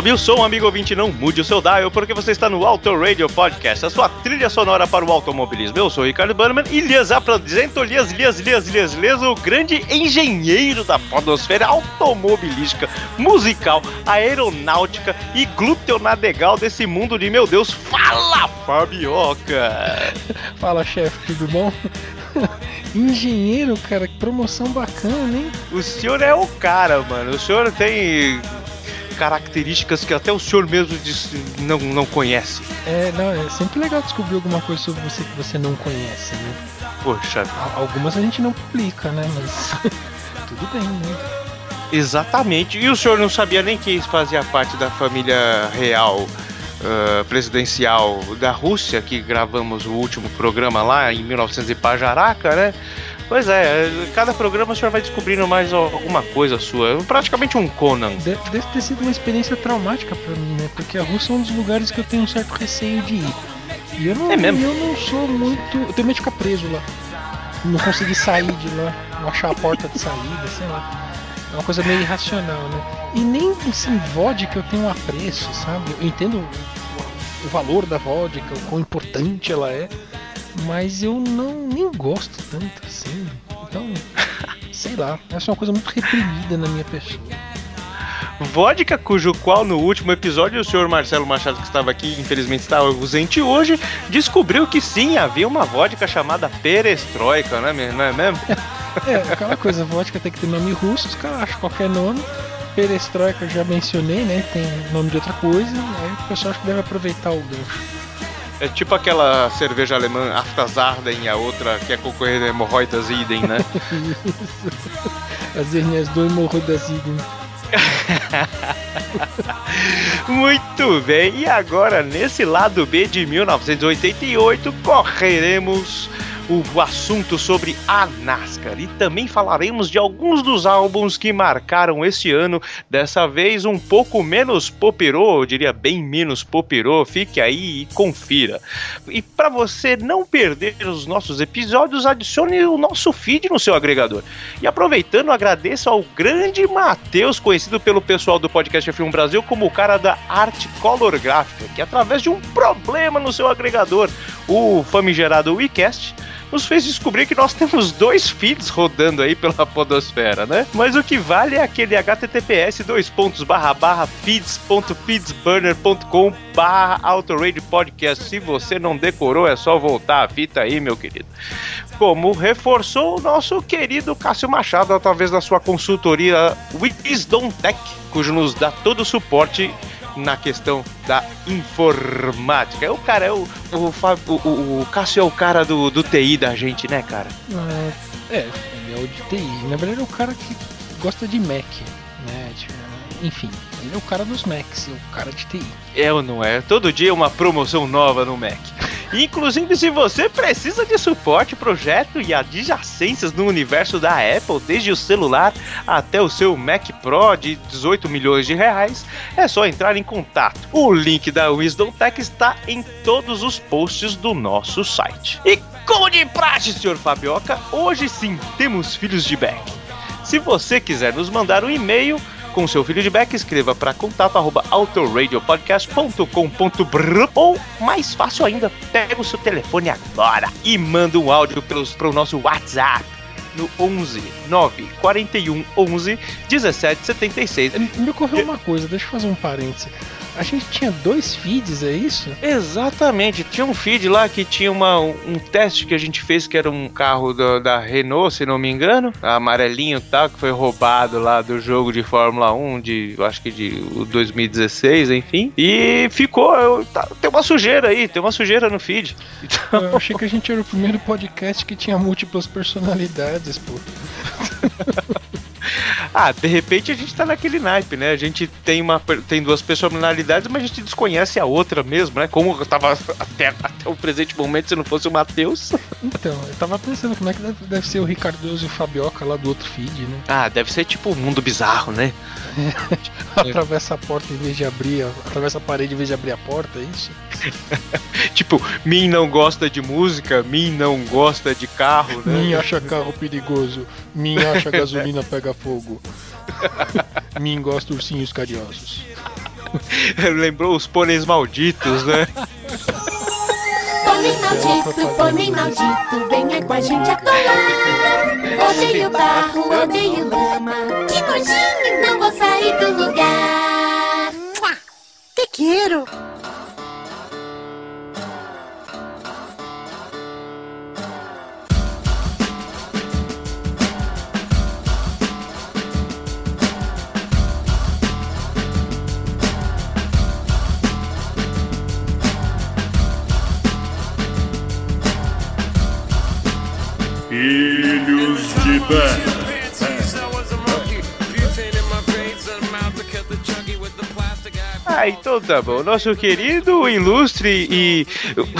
Sobe o som, amigo ouvinte, não mude o seu dial, porque você está no Auto Radio Podcast, a sua trilha sonora para o automobilismo. Eu sou o Ricardo Bannerman e lhes apresento, lhes, lhes, lhes, lhes, lhes, o grande engenheiro da podosfera automobilística, musical, aeronáutica e gluteonadegal desse mundo de, meu Deus, fala, Fabioca! Fala, chefe, tudo bom? Engenheiro, cara, que promoção bacana, hein? O senhor é o cara, mano. O senhor tem características que até o senhor mesmo diz- não, não conhece. É, não, é sempre legal descobrir alguma coisa sobre você que você não conhece, né? Poxa, Al- Algumas a gente não publica, né? Mas tudo bem, né? Exatamente. E o senhor não sabia nem que fazia parte da família real ah, presidencial da Rússia, que gravamos o último programa lá em 1900 e Pajaraca, né? Pois é, cada programa o senhor vai descobrindo mais alguma coisa sua. Praticamente um Conan. De- Deve ter sido uma experiência traumática pra mim, né? Porque a Rússia é um dos lugares que eu tenho um certo receio de ir. E eu não, É mesmo? eu não sou muito. Eu tenho medo de ficar preso lá. Não conseguir sair de lá, não achar a porta de saída, sei lá. É uma coisa meio irracional, né? E nem assim, vodka eu tenho um apreço, sabe? Eu entendo o, o valor da vodka, o quão importante ela é, mas eu não nem gosto tanto assim. Então, sei lá, essa é uma coisa muito reprimida na minha pessoa. Vodka, cujo qual no último episódio o senhor Marcelo Machado, que estava aqui, infelizmente está ausente hoje, descobriu que sim, havia uma vodka chamada Perestroika, né, não é mesmo? É, aquela coisa, vodka tem que ter nome russo, os caras acham qualquer nome. Perestroika eu já mencionei, né? Tem nome de outra coisa, aí o pessoal acho que deve aproveitar o gancho. É tipo aquela cerveja alemã Aftasarden e a outra que é concorrente hemorroidas idem, né? As hernias do hemorroidazidem. Muito bem, e agora nesse lado B de 1988 correremos o assunto sobre a NASCAR e também falaremos de alguns dos álbuns que marcaram esse ano, dessa vez um pouco menos popirô, eu diria bem menos popirô, fique aí e confira. E para você não perder os nossos episódios, adicione o nosso feed no seu agregador. E aproveitando, agradeço ao grande Matheus, conhecido pelo pessoal do podcast F1 Brasil como o cara da arte color gráfica, que através de um problema no seu agregador, o famigerado WeCast, nos fez descobrir que nós temos dois feeds rodando aí pela podosfera, né? Mas o que vale é aquele https dois pontos barra barra feeds.feedsburner.com barra autoradio podcast. Se você não decorou, é só voltar a fita aí, meu querido como reforçou o nosso querido Cássio Machado através da sua consultoria Wisdom Tech, cujo nos dá todo o suporte na questão da informática. É o cara, é o, o, o, o- o Cássio é o cara do, do TI da gente, né, cara? Ah, é, ele é o de TI. Na verdade é o cara que gosta de Mac, né? Tipo, enfim, ele é o cara dos Macs, é o cara de TI. É ou não é? Todo dia uma promoção nova no Mac. Inclusive, se você precisa de suporte, projeto e adjacências no universo da Apple, desde o celular até o seu Mac Pro de 18 milhões de reais, é só entrar em contato. O link da Wisdom Tech está em todos os posts do nosso site. E como de praxe, senhor Fabioca, hoje sim temos filhos de back. Se você quiser nos mandar um e-mail com seu feedback, escreva para contato@autoradiopodcast.com.br ou mais fácil ainda, pega o seu telefone agora e manda um áudio para o nosso WhatsApp no 11 9 41 11 17 76. Me ocorreu uma coisa, deixa eu fazer um parêntese. A gente tinha dois feeds, é isso? Exatamente, tinha um feed lá que tinha uma, um teste que a gente fez que era um carro da, da Renault, se não me engano, amarelinho e tal, que foi roubado lá do jogo de Fórmula 1 de, eu acho que de 2016, enfim. E ficou, eu, tá, tem uma sujeira aí, tem uma sujeira no feed. Então... Eu achei que a gente era o primeiro podcast que tinha múltiplas personalidades, pô. Ah, de repente a gente tá naquele naipe, né? A gente tem, uma, tem duas personalidades, mas a gente desconhece a outra mesmo, né? Como eu tava até, até o presente momento se não fosse o Matheus. Então, eu tava pensando como é que deve, deve ser o Ricardoso e o Fabioca lá do outro feed, né? Ah, deve ser tipo um mundo bizarro, né? atravessa a porta em vez de abrir, atravessa a parede em vez de abrir a porta, é isso? tipo, mim não gosta de música, mim não gosta de carro, né? Mim acha carro perigoso, mim acha gasolina pega fogo. mim gosta ursinhos carinhosos. Lembrou os pôneis malditos, né? Pônei maldito, pônei maldito, venha com a gente atolar. Odeio barro, odeio lama, que nojinho, não vou sair do lugar. Te Filhos de Bé. Ah, então tá bom. Nosso querido, ilustre e.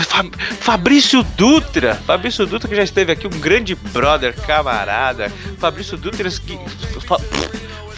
Fa- Fabrício Dutra. Fabrício Dutra que já esteve aqui, um grande brother, camarada. Fabrício Dutra que.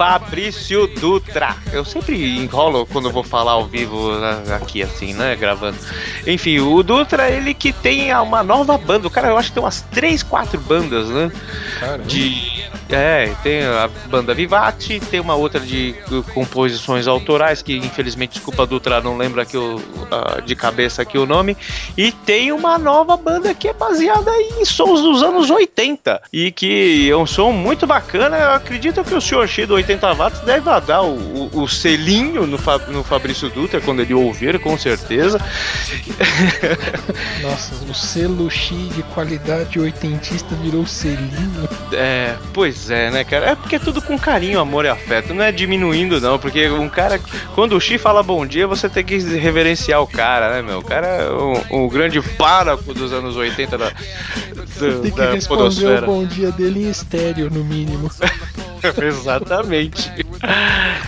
Fabrício Dutra. Eu sempre enrolo quando eu vou falar ao vivo né, aqui, assim, né? Gravando. Enfim, o Dutra, ele que tem uma nova banda. O cara, eu acho que tem umas 3, 4 bandas, né? Caramba. de é tem a banda Vivati tem uma outra de composições autorais que infelizmente desculpa Dutra não lembro aqui o, ah, de cabeça aqui o nome e tem uma nova banda que é baseada em sons dos anos 80 e que é um som muito bacana eu acredito que o senhor X do 80 watts deve dar o, o, o selinho no, Fa- no Fabrício Dutra quando ele ouvir com certeza Nossa, o selo X de qualidade oitentista virou selinho. É, pois é, né, cara? É porque é tudo com carinho, amor e afeto. Não é diminuindo, não. Porque um cara, quando o Xi fala bom dia, você tem que reverenciar o cara, né, meu? O cara é um, um grande pároco dos anos 80 da, do- Tem que da responder o podosfera. bom dia dele em estéreo, no mínimo. Exatamente.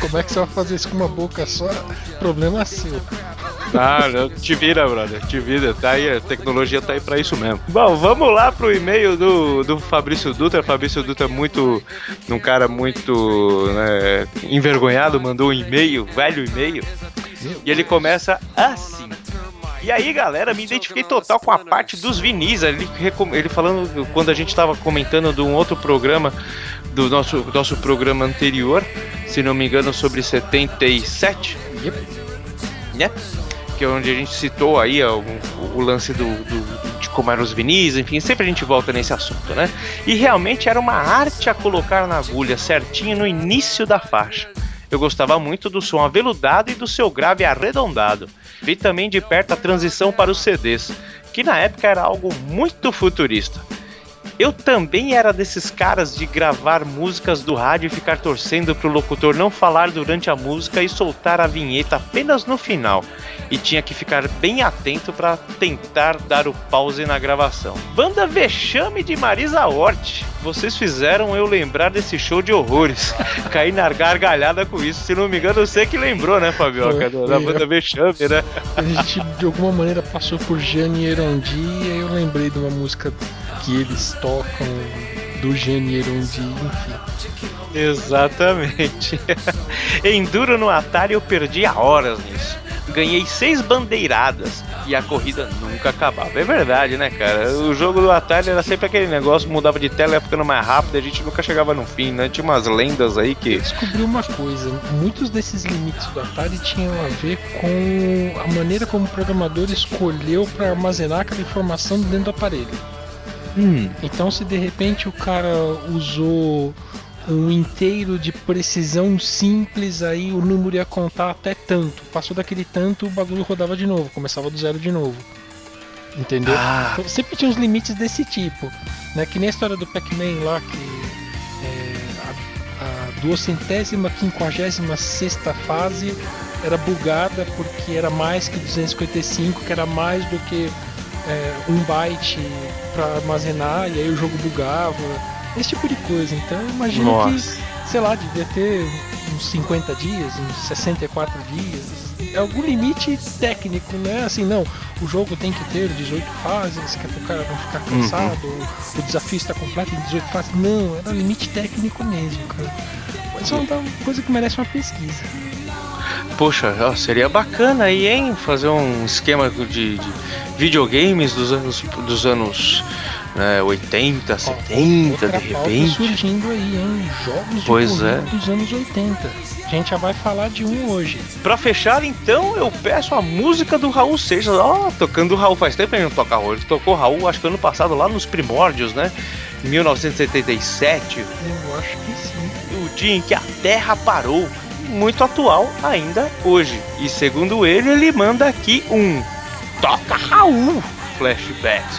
Como é que você vai fazer isso com uma boca só? Problema seu. Ah, não, te vira, brother. Te vira. Tá aí, a tecnologia tá aí pra isso mesmo. Bom, vamos lá pro e-mail do, do Fabrício Dutra. Fabrício Dutra é muito. Um cara muito né, envergonhado, mandou um e-mail, velho e-mail. E ele começa assim. E aí, galera, me identifiquei total com a parte dos vinis. Ele, ele falando quando a gente tava comentando de um outro programa, do nosso, nosso programa anterior, se não me engano, sobre 77 né? Que é onde a gente citou aí ó, o, o lance do, do- de como eram os vinis, enfim, sempre a gente volta nesse assunto, né? E realmente era uma arte a colocar na agulha certinho no início da faixa. Eu gostava muito do som aveludado e do seu grave arredondado. Vi também de perto a transição para os CDs, que na época era algo muito futurista. Eu também era desses caras de gravar músicas do rádio e ficar torcendo pro locutor não falar durante a música e soltar a vinheta apenas no final. E tinha que ficar bem atento para tentar dar o pause na gravação. Banda Vexame de Marisa Hort. Vocês fizeram eu lembrar desse show de horrores. Caí na gargalhada com isso. Se não me engano, você que lembrou, né, Fabioca? Foi, Da banda Vexame, né? A gente de alguma maneira passou por Jane Erondi e aí eu lembrei de uma música que eles tocam do Jane Erondi, enfim. Exatamente. Enduro no Atari eu perdi horas nisso. Ganhei seis bandeiradas e a corrida nunca acabava. É verdade, né, cara? O jogo do Atari era sempre aquele negócio, mudava de tela, ia ficando mais rápido, a gente nunca chegava no fim, né? Tinha umas lendas aí que. Descobri uma coisa, muitos desses limites do Atari tinham a ver com a maneira como o programador escolheu para armazenar aquela informação dentro do aparelho. Hum. Então, se de repente o cara usou um inteiro de precisão simples, aí o número ia contar até tanto. Passou daquele tanto, o bagulho rodava de novo, começava do zero de novo. Entendeu? Ah. Então, sempre tinha uns limites desse tipo. Né? Que nem a história do Pac-Man lá, que é, a, a duocentésima, quinquagésima sexta fase era bugada porque era mais que 255, que era mais do que é, um byte para armazenar, e aí o jogo bugava. Esse tipo de coisa. Então eu imagino Nossa. que, sei lá, devia ter uns 50 dias, uns 64 dias. É algum limite técnico, né? Assim, não, o jogo tem que ter 18 fases, que é pro cara não ficar cansado, o desafio está completo em 18 fases. Não, era limite técnico mesmo, cara. Mas é uma coisa que merece uma pesquisa. Poxa, ó, seria bacana aí, hein? Fazer um esquema de, de videogames dos anos, dos anos né, 80, 70, Outra de repente. surgindo aí, hein? Jogos Pois é. dos anos 80. A gente já vai falar de um hoje. Pra fechar, então, eu peço a música do Raul Seixas. Ó, tocando o Raul faz tempo que ele não toca Raul. Ele tocou Raul, acho que ano passado, lá nos primórdios, né? Em 1977, Eu acho que sim. o dia em que a Terra parou. Muito atual ainda hoje. E segundo ele, ele manda aqui um Toca Raul Flashbacks.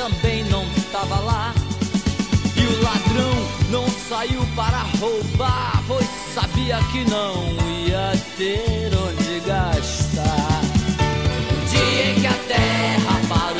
também não tava lá. E o ladrão não saiu para roubar, pois sabia que não ia ter onde gastar. No dia em que a terra parou,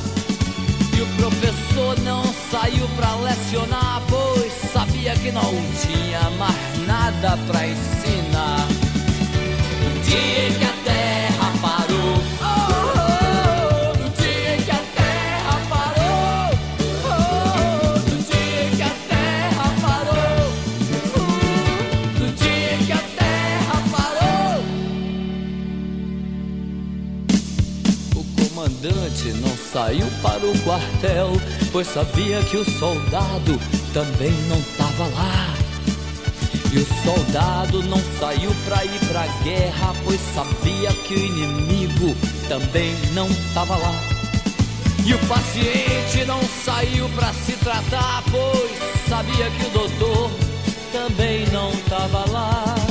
O professor não saiu pra lecionar, pois sabia que não tinha mais nada pra ensinar. No saiu para o quartel, pois sabia que o soldado também não tava lá. E o soldado não saiu pra ir pra guerra, pois sabia que o inimigo também não tava lá. E o paciente não saiu pra se tratar, pois sabia que o doutor também não tava lá.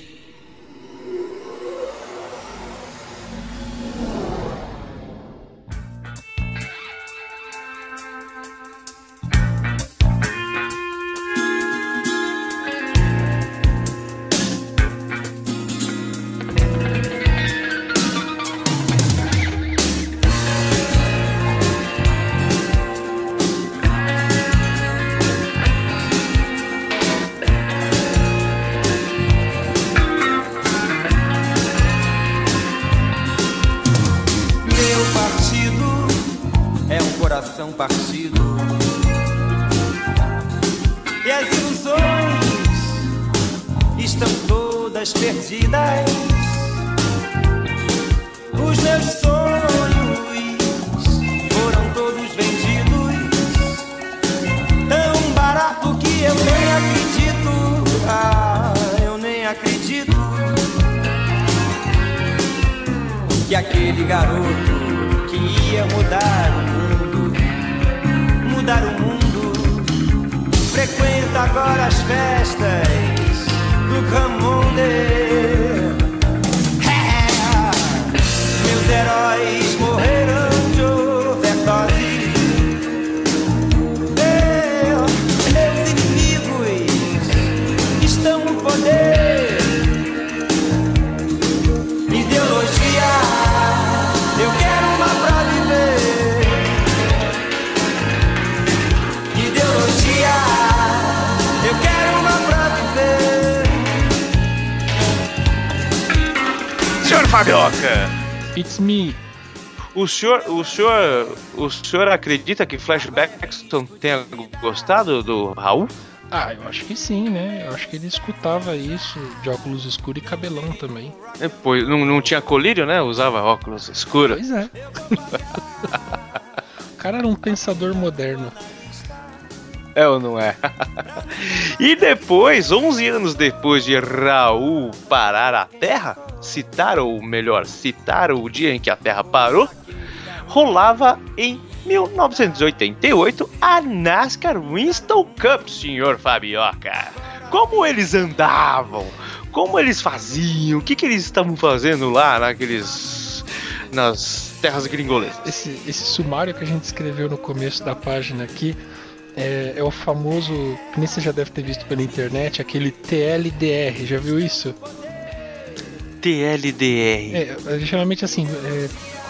Aquele garoto que ia mudar o mundo, mudar o mundo, frequenta agora as festas do Camonde. É, meus heróis morreram Fabioca, It's me. o senhor, o senhor, o senhor acredita que Flash Baxton tenha gostado do Raul? Ah, eu acho que sim, né? Eu acho que ele escutava isso de óculos escuros e cabelão também. É, pois não, não tinha colírio, né? Usava óculos escuros. Pois é. o cara era um pensador moderno. É ou não é? e depois, 11 anos depois de Raul parar a Terra, citar, ou melhor, citar o dia em que a Terra parou, rolava em 1988 a NASCAR Winston Cup, senhor Fabioca. Como eles andavam? Como eles faziam? O que, que eles estavam fazendo lá naqueles. nas terras gringolesas? Esse, esse sumário que a gente escreveu no começo da página aqui é, é o famoso, que nem você já deve ter visto pela internet, aquele TLDR. Já viu isso? TLDR. É, é, geralmente assim, é,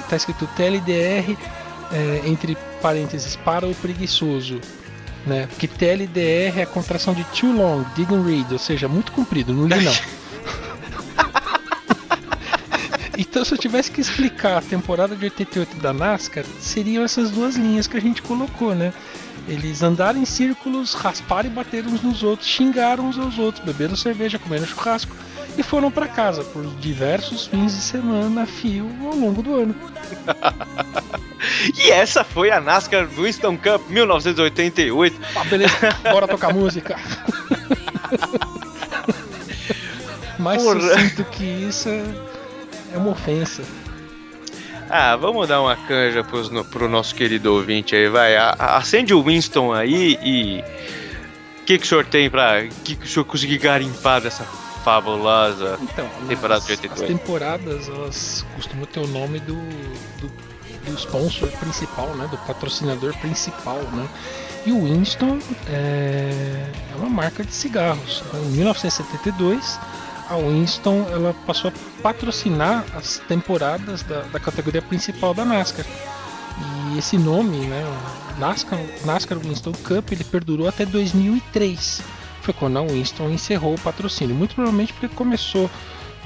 tá escrito TLDR é, entre parênteses para o preguiçoso. Né? Porque TLDR é a contração de too long, didn't read, ou seja, muito comprido, não li não. então se eu tivesse que explicar a temporada de 88 da NASCAR, seriam essas duas linhas que a gente colocou, né? Eles andaram em círculos, rasparam e bateram uns nos outros, xingaram uns aos outros, beberam cerveja, comeram churrasco e foram para casa por diversos fins de semana a fio ao longo do ano. E essa foi a NASCAR Winston Cup 1988. Ah, beleza, bora tocar música. Mais Porra. sucinto que isso é, é uma ofensa. Ah, vamos dar uma canja pros, no, pro nosso querido ouvinte aí, vai. A- a- acende o Winston aí e. O que, que o senhor tem pra. O que, que o senhor conseguir garimpar dessa fabulosa. Então, Temporada as, de 88. as temporadas elas costumam ter o nome do, do, do sponsor principal, né? Do patrocinador principal, né? E o Winston é, é uma marca de cigarros. né? Em 1972, a Winston ela passou a patrocinar as temporadas da, da categoria principal da NASCAR. E esse nome, né, NASCAR, NASCAR Winston Cup, ele perdurou até 2003. Foi quando a Winston encerrou o patrocínio. Muito provavelmente porque começou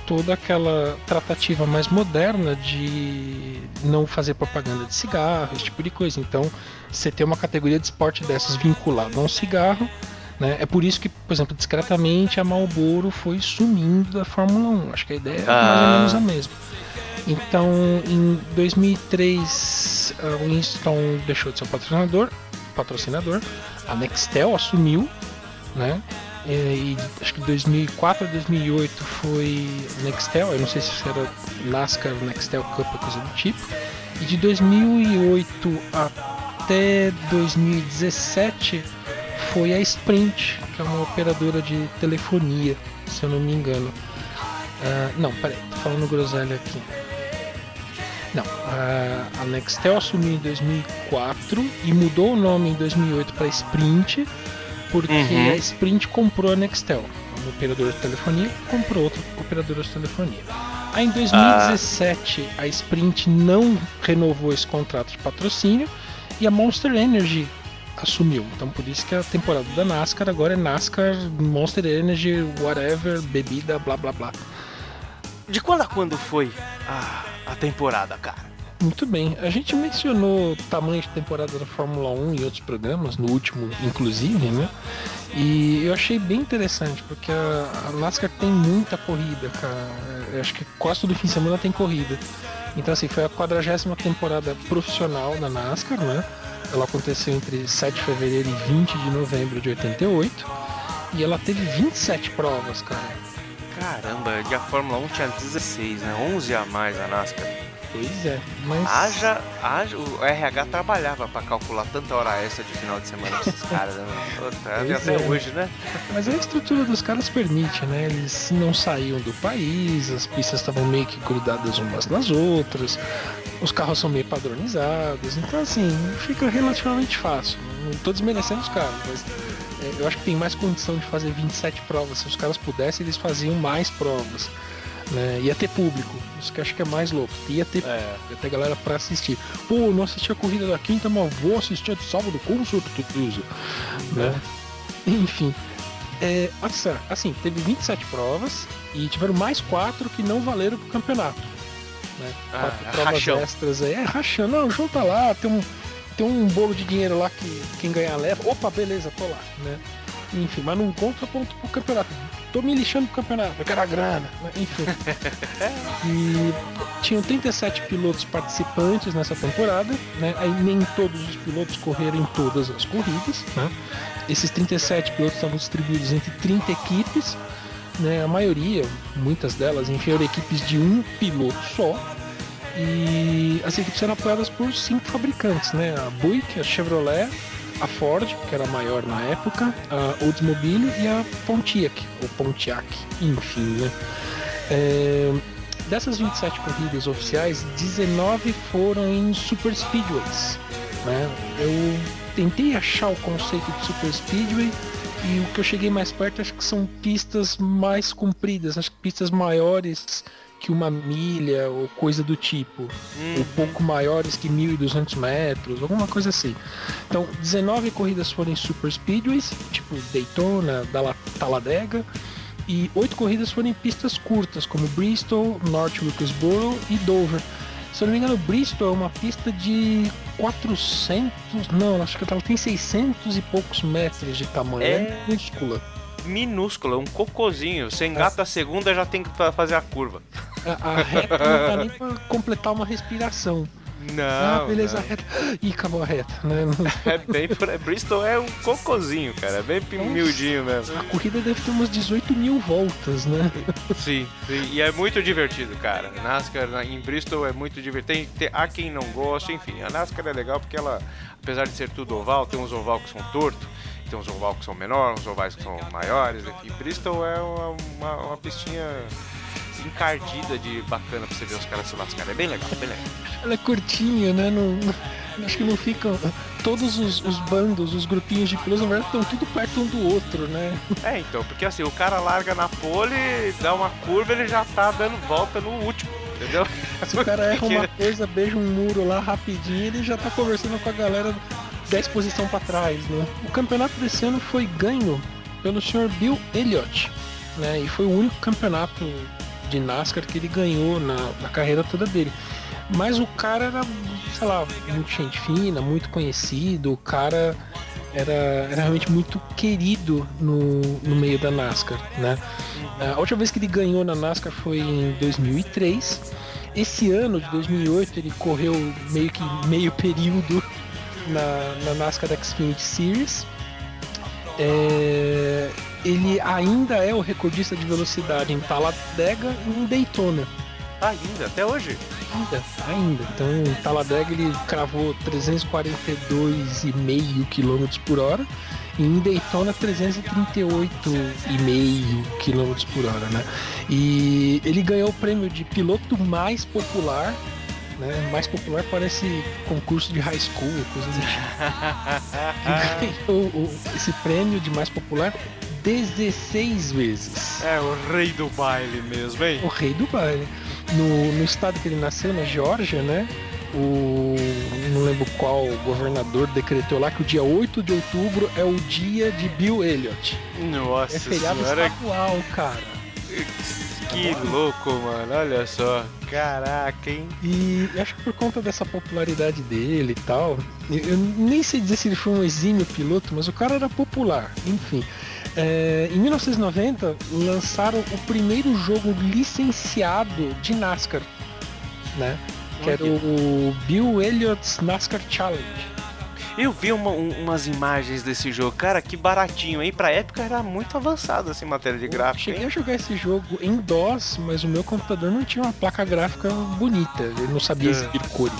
toda aquela tratativa mais moderna de não fazer propaganda de cigarro, esse tipo de coisa. Então, você ter uma categoria de esporte dessas vinculada a um cigarro, né? É por isso que, por exemplo, discretamente a Marlboro foi sumindo da Fórmula 1. Acho que a ideia é mais ou Ah. menos a mesma. Então, em 2003, a Winston deixou de ser patrocinador, patrocinador. A Nextel assumiu, né? E, acho que 2004 a 2008 foi Nextel, eu não sei se era NASCAR Nextel Cup coisa do tipo. E de 2008 até 2017 foi a Sprint, que é uma operadora de telefonia, se eu não me engano. Ah, não, peraí, tô falando groselha aqui. Não, a, a Nextel assumiu em 2004 e mudou o nome em 2008 para Sprint, porque Uhum. a Sprint comprou a Nextel, uma operadora de telefonia, comprou outra operadora de telefonia. Aí em 2017 a Sprint não renovou esse contrato de patrocínio e a Monster Energy assumiu. Então por isso que a temporada da NASCAR agora é NASCAR Monster Energy, whatever, bebida, blá blá blá. De quando a quando foi a, a temporada, cara? Muito bem. A gente mencionou tamanho de temporada da Fórmula 1 em outros programas, no último inclusive, né? E eu achei bem interessante, porque a, NASCAR tem muita corrida, cara. Eu acho que quase todo fim de semana tem corrida. Então assim, foi a 40 temporada profissional da NASCAR, né? Ela aconteceu entre 7 de fevereiro e 20 de novembro de 88. E ela teve 27 provas, cara. Caramba, e a Fórmula 1 tinha 16, né? 11 a mais a NASCAR. Pois é, mas. Haja, haja, o RH trabalhava pra calcular tanta hora extra de final de semana pra esses caras, né? Pois até é. hoje, né? Mas a estrutura dos caras permite, né? Eles não saíam do país, as pistas estavam meio que grudadas umas nas outras, os carros são meio padronizados, então assim, fica relativamente fácil. Não tô desmerecendo os caras, mas é, eu acho que tem mais condição de fazer 27 provas. Se os caras pudessem, eles faziam mais provas. Né? Ia ter público, isso que eu acho que é mais louco. Ia ter, É. ia ter galera pra assistir. Pô, não assisti a corrida da quinta, mas vou assistir a de sábado com certeza. Né? Enfim. É, assim, teve 27 provas e tiveram mais quatro que não valeram pro campeonato. Né? Ah, Quatro é provas rachão. extras aí. É rachando, não, junta lá, tem um, tem um bolo de dinheiro lá que quem ganhar leva. Opa, beleza, tô lá, né? Enfim, mas não conta ponto pro campeonato. Tô me lixando pro campeonato, eu quero a grana, enfim. e tinham 37 pilotos participantes nessa temporada, né? Aí nem todos os pilotos correram em todas as corridas, né? Esses 37 pilotos estavam distribuídos entre 30 equipes, né? A maioria, muitas delas, enfim, eram equipes de um piloto só. E as equipes eram apoiadas por cinco fabricantes, né? A Buick, a Chevrolet, a Ford, que era maior na época, a Oldsmobile e a Pontiac, ou Pontiac, enfim, né? É, dessas 27 corridas oficiais, 19 foram em Super Speedways, né? Eu tentei achar o conceito de Super Speedway e o que eu cheguei mais perto acho que são pistas mais compridas, acho que pistas maiores que uma milha ou coisa do tipo Hum, um pouco maiores que 1.200 metros, alguma coisa assim. Então, 19 corridas foram em super speedways, tipo Daytona, Talladega, e 8 corridas foram em pistas curtas, como Bristol, North Wilkesboro e Dover. Se eu não me engano, Bristol é uma pista de 400, não, acho que ela tem 600 e poucos metros de tamanho, É. é minúscula. Minúscula, um cocôzinho. Você engata a segunda já tem que fa- fazer a curva. A, a reta não dá nem pra completar uma respiração. Não. Ah, beleza, não. reta. Ih, acabou a reta, né? É bem por aí. Bristol é um cocôzinho, cara. É bem miudinho mesmo. A corrida deve ter umas 18 mil voltas, né? Sim, sim. E é muito divertido, cara. NASCAR na- em Bristol é muito divertido. Tem- há quem não gosta, enfim. A NASCAR é legal porque ela, apesar de ser tudo oval, tem uns oval que são tortos, tem uns oval que são menores, uns ovais que são maiores, enfim. Bristol é uma, uma, uma pistinha encardida de bacana pra você ver os caras se lascarem. É bem legal, bem legal. Ela é curtinha, né? Não, não- acho que não ficam. Todos os, os bandos, os grupinhos de pilotos, na verdade, estão tudo perto um do outro, né? É, então, porque assim, o cara larga na pole, dá uma curva, ele já tá dando volta no último, entendeu? Se o cara erra uma coisa, beija um muro lá rapidinho, ele já tá conversando com a galera 10 posição pra trás, né? O campeonato desse ano foi ganho pelo senhor Bill Elliott, né? E foi o único campeonato de NASCAR que ele ganhou na, na carreira toda dele. Mas o cara era, sei lá, muito gente fina, muito conhecido, o cara era, era realmente muito querido no, no meio da NASCAR, né? A última vez que ele ganhou na NASCAR foi em 2003. Esse ano de 2008 ele correu meio que meio período na, na NASCAR Xfinity Series. É, ele ainda é o recordista de velocidade em Talladega e em Daytona. Ainda, até hoje. Ainda, ainda. Então, em Talladega ele cravou 342,5 km por hora e em Daytona 338,5 km por hora, né? E ele ganhou o prêmio de piloto mais popular, né? Mais popular parece concurso de high school, coisa do tipo. Ele ganhou o- esse prêmio de mais popular 16 vezes. É o rei do baile mesmo, hein? o rei do baile. No, no estado que ele nasceu, na Geórgia, né? O. Não lembro qual governador decretou lá que o dia 8 de outubro é o dia de Bill Elliott. Nossa É feriado senhora, estadual, cara. que louco, mano. Olha só. Caraca, hein? E acho que por conta dessa popularidade dele e tal, eu nem sei dizer se ele foi um exímio piloto, mas o cara era popular, enfim. É, em 1990 lançaram o primeiro jogo licenciado de NASCAR, né? Que era o Bill Elliott's NASCAR Challenge. Eu vi uma- um- umas imagens desse jogo. Cara, que baratinho, hein? Pra época era muito avançado assim, matéria de Eu gráfico, cheguei hein? a jogar esse jogo em DOS, mas o meu computador não tinha uma placa gráfica bonita, ele não sabia É. exibir cores.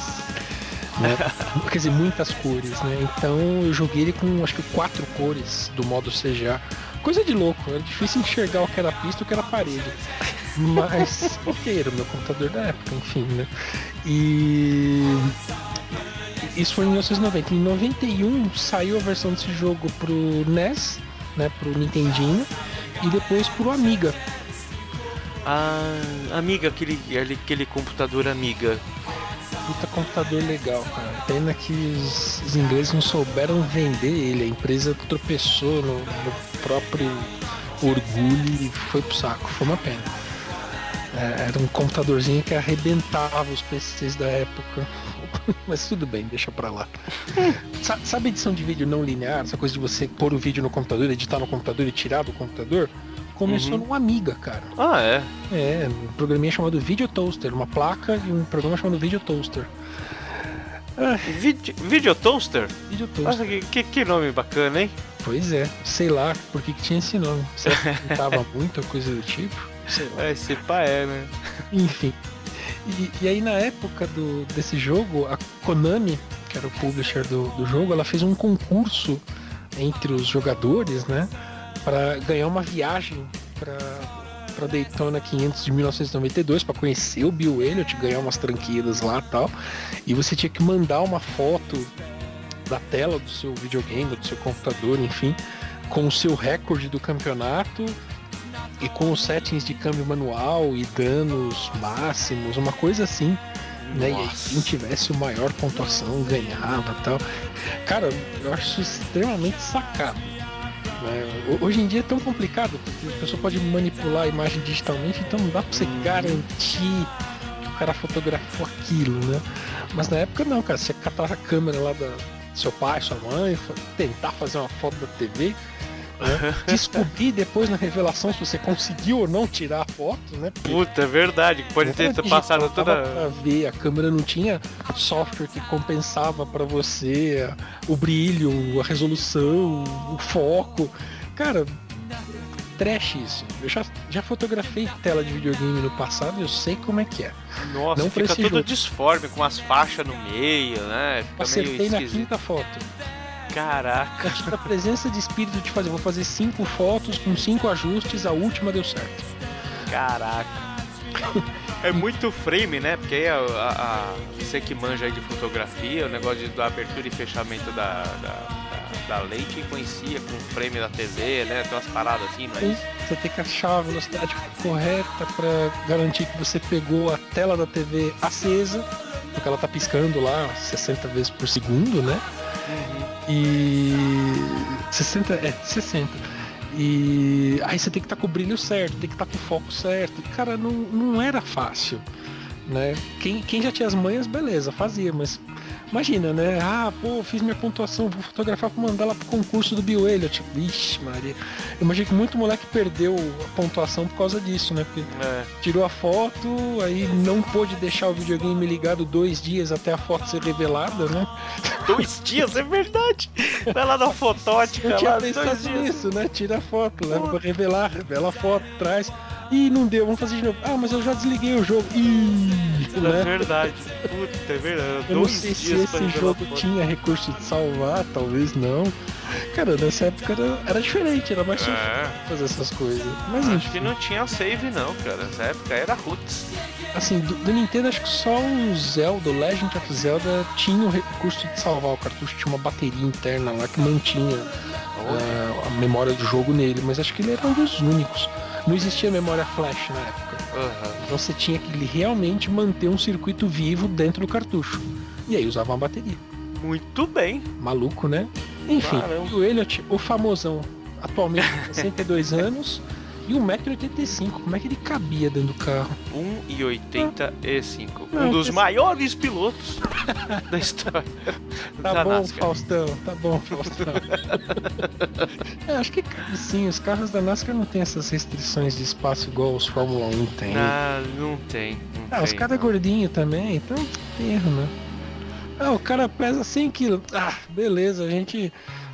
Né? Quer dizer, muitas cores, né? Então eu joguei ele com acho que quatro cores do modo CGA. Coisa de louco, era difícil enxergar o que era pista e o que era parede. Mas, ok, era o meu computador da época, enfim, né? E. Isso foi em 1990. Em 91 saiu a versão desse jogo pro NES, né? Pro Nintendinho, e depois pro Amiga. Ah, amiga, aquele, aquele computador amiga. Puta computador legal, cara. Pena que os, os ingleses não souberam vender ele. A empresa tropeçou no, no próprio orgulho e foi pro saco. Foi uma pena. É, era um computadorzinho que arrebentava os PCs da época. Mas tudo bem, deixa pra lá. Sa- Sabe edição de vídeo não linear? Essa coisa de você pôr o vídeo no computador, editar no computador e tirar do computador? Começou Uhum. no Amiga, cara. Ah, é? É, um programinha chamado Video Toaster, uma placa e um programa chamado Video Toaster. Vide Video Toaster? Video Nossa, Toaster. que, que, que nome bacana, hein? Pois é, sei lá por que, que tinha esse nome. Será que tava muita coisa do tipo? Sei lá. É, esse pá é, né? Enfim. E, e aí na época do, desse jogo, a Konami, que era o publisher do, do jogo, ela fez um concurso entre os jogadores, né? Pra ganhar uma viagem pra Daytona 500 de 1992 pra conhecer o Bill Elliott, ganhar umas tranquilas lá tal. E você tinha que mandar uma foto da tela do seu videogame, do seu computador, enfim, com o seu recorde do campeonato e com os settings de câmbio manual e danos máximos, uma coisa assim. Né? E aí, quem tivesse o maior pontuação ganhava tal. Cara, eu acho isso extremamente sacado. né? Ho- Hoje em dia é tão complicado, porque a pessoa pode manipular a imagem digitalmente, então não dá pra você garantir que o cara fotografou aquilo, né? Mas na época não, cara, você catar a câmera lá da seu pai, sua mãe, tentar fazer uma foto da TV, né? Descobrir depois na revelação se você conseguiu ou não tirar a foto, né? Porque Puta, é verdade. Pode ter digital, passado toda. pra ver, a câmera não tinha software que compensava pra você o brilho, a resolução, o foco. Cara, trash isso. Eu já, já fotografei tela de videogame no passado e eu sei como é que é. Nossa, Não fica tudo jogo. disforme, com as faixas no meio, né? Fica Acertei na quinta foto. Caraca. A presença de espírito de fazer, vou fazer cinco fotos com cinco ajustes, a última deu certo. Caraca. É muito frame, né? Porque aí a, a- a- você que manja aí de fotografia, o negócio de, da abertura e fechamento da, da, da- da lente influencia com o frame da TV, né? Tem umas paradas assim, não é isso? Você tem que achar a velocidade correta para garantir que você pegou a tela da TV acesa, porque ela tá piscando lá 60 vezes por segundo, né? E 60, é, 60. E aí você tem que estar com o brilho certo, tem que estar com o foco certo. Cara, não, não era fácil, né? Quem, quem já tinha as manhas, beleza, fazia, mas imagina, né? Ah, pô, fiz minha pontuação, vou fotografar pra mandar lá pro concurso do Bill Elliott. Ixi, Maria. Eu imagino que muito moleque perdeu a pontuação por causa disso, né? Porque É. tirou a foto, aí não pôde deixar o videogame ligado dois dias até a foto ser revelada, né? Dois dias, é verdade. Vai lá na fotótica, Eu tinha lá, dois dias. nisso, né? Tira a foto, leva pra revelar, revela a foto, traz. Ih, não deu, vamos fazer de novo. Ah, mas eu já desliguei o jogo. Ih, É né? verdade. Puta, é verdade. Eu não sei se esse jogo tinha recurso de salvar, talvez não. Cara, nessa época era, era diferente, era mais difícil É. fazer essas coisas. Mas Acho enfim, que não tinha save não, cara. Nessa época era roots. assim, do, do Nintendo acho que só o Zelda, o Legend of Zelda, tinha o recurso de salvar o cartucho, tinha uma bateria interna lá que mantinha ah, a memória do jogo nele, mas acho que ele era um dos únicos. Não existia memória flash na época. Aham. Então você tinha que realmente manter um circuito vivo dentro do cartucho. E aí usava uma bateria. Muito bem. Maluco, né? Enfim, Caramba. o Elliot, o famosão, atualmente com 62 anos e 1,85m. Como é que ele cabia dentro do carro? 1,85. Um Não, dos esse- maiores pilotos da história Tá da bom, NASCAR. Faustão, tá bom, Faustão. é, acho que sim, os carros da NASCAR não tem essas restrições de espaço igual os Fórmula 1 tem. Ah, não tem. Não Ah, os tem, caras é gordinho também, então erro, né? Ah, o cara pesa 100 kg. Ah, beleza, a gente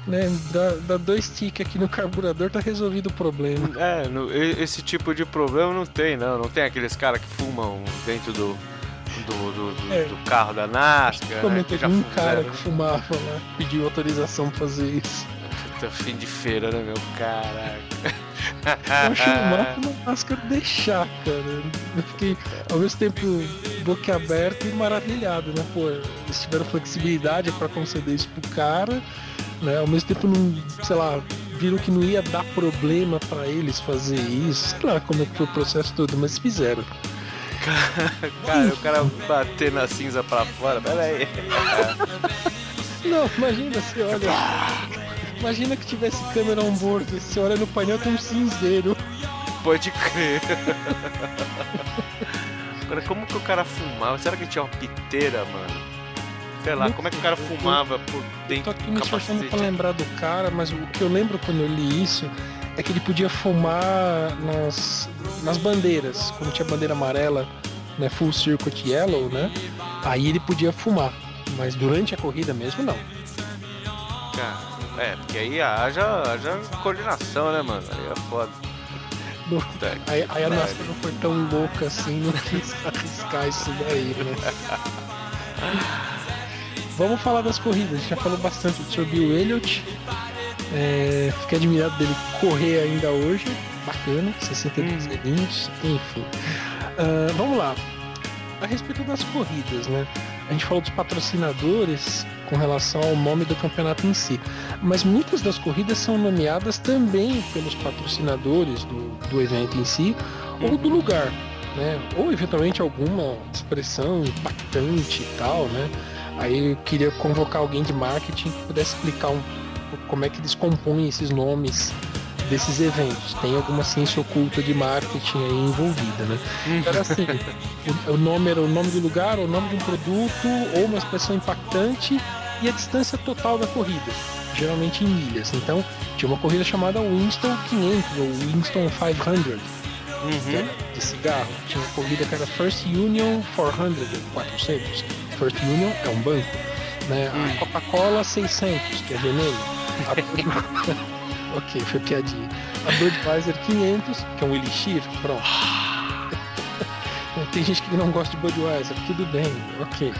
né, dá, dá dois tiques aqui no carburador, tá resolvido o problema. É, no- esse tipo de problema não tem, não. Não tem aqueles caras que fumam dentro do, do, do, É. do carro da NASCAR. Né, com um cara que fumava lá, pediu autorização pra fazer isso. Puta, fim de feira, né, meu? Caraca. Eu achei o máximo a NASCAR deixar, cara. Eu fiquei ao mesmo tempo boquiaberto e maravilhado, né? Pô, eles tiveram flexibilidade pra conceder isso pro cara, né? Ao mesmo tempo não, sei lá, viram que não ia dar problema pra eles fazer isso. Sei lá como é que foi o processo todo, mas fizeram. Cara, o cara bater na cinza pra fora, pera aí. Não, imagina, você olha. Imagina que tivesse câmera on board, você olha no painel tem um cinzeiro. Pode crer. Agora, como que o cara fumava? Será que tinha uma piteira, mano? Sei lá, como é que o cara fumava por Tô dentro aqui do me esforçando pra lembrar do cara, mas o que eu lembro quando eu li isso é que ele podia fumar nas, nas bandeiras. Quando tinha bandeira amarela, né, full circuit yellow, né? Aí ele podia fumar. Mas durante a corrida mesmo, não. Cara, é, porque aí haja, haja coordenação, né, mano? Aí é foda. No- Aí, aí a. NASCAR não foi tão louca assim, não quis arriscar isso daí, né? Vamos falar das corridas. A gente já falou bastante sobre o Elliott. É, fiquei admirado dele correr ainda hoje. Bacana, 63 Hum. aninhos, enfim. Ah, vamos lá. A respeito das corridas, né? A gente falou dos patrocinadores com relação ao nome do campeonato em si. Mas muitas das corridas são nomeadas também pelos patrocinadores do, do evento em si ou do lugar, né? Ou eventualmente alguma expressão impactante e tal, né? Aí eu queria convocar alguém de marketing que pudesse explicar um, como é que eles compõem esses nomes desses eventos. Tem alguma ciência oculta de marketing aí envolvida, né? Era assim, o, o nome era o nome do lugar, o nome de um produto, ou uma expressão impactante e a distância total da corrida. geralmente em milhas. Então, tinha uma corrida chamada Winston 500 ou Winston 500 que era de cigarro. Tinha uma corrida que era First Union 400, 400. First Union é um banco. Né? A Coca-Cola 600, que é veneno. A- ok, foi piadinha. A Budweiser 500, que é um elixir, pronto. Tem gente que não gosta de Budweiser, tudo bem, ok.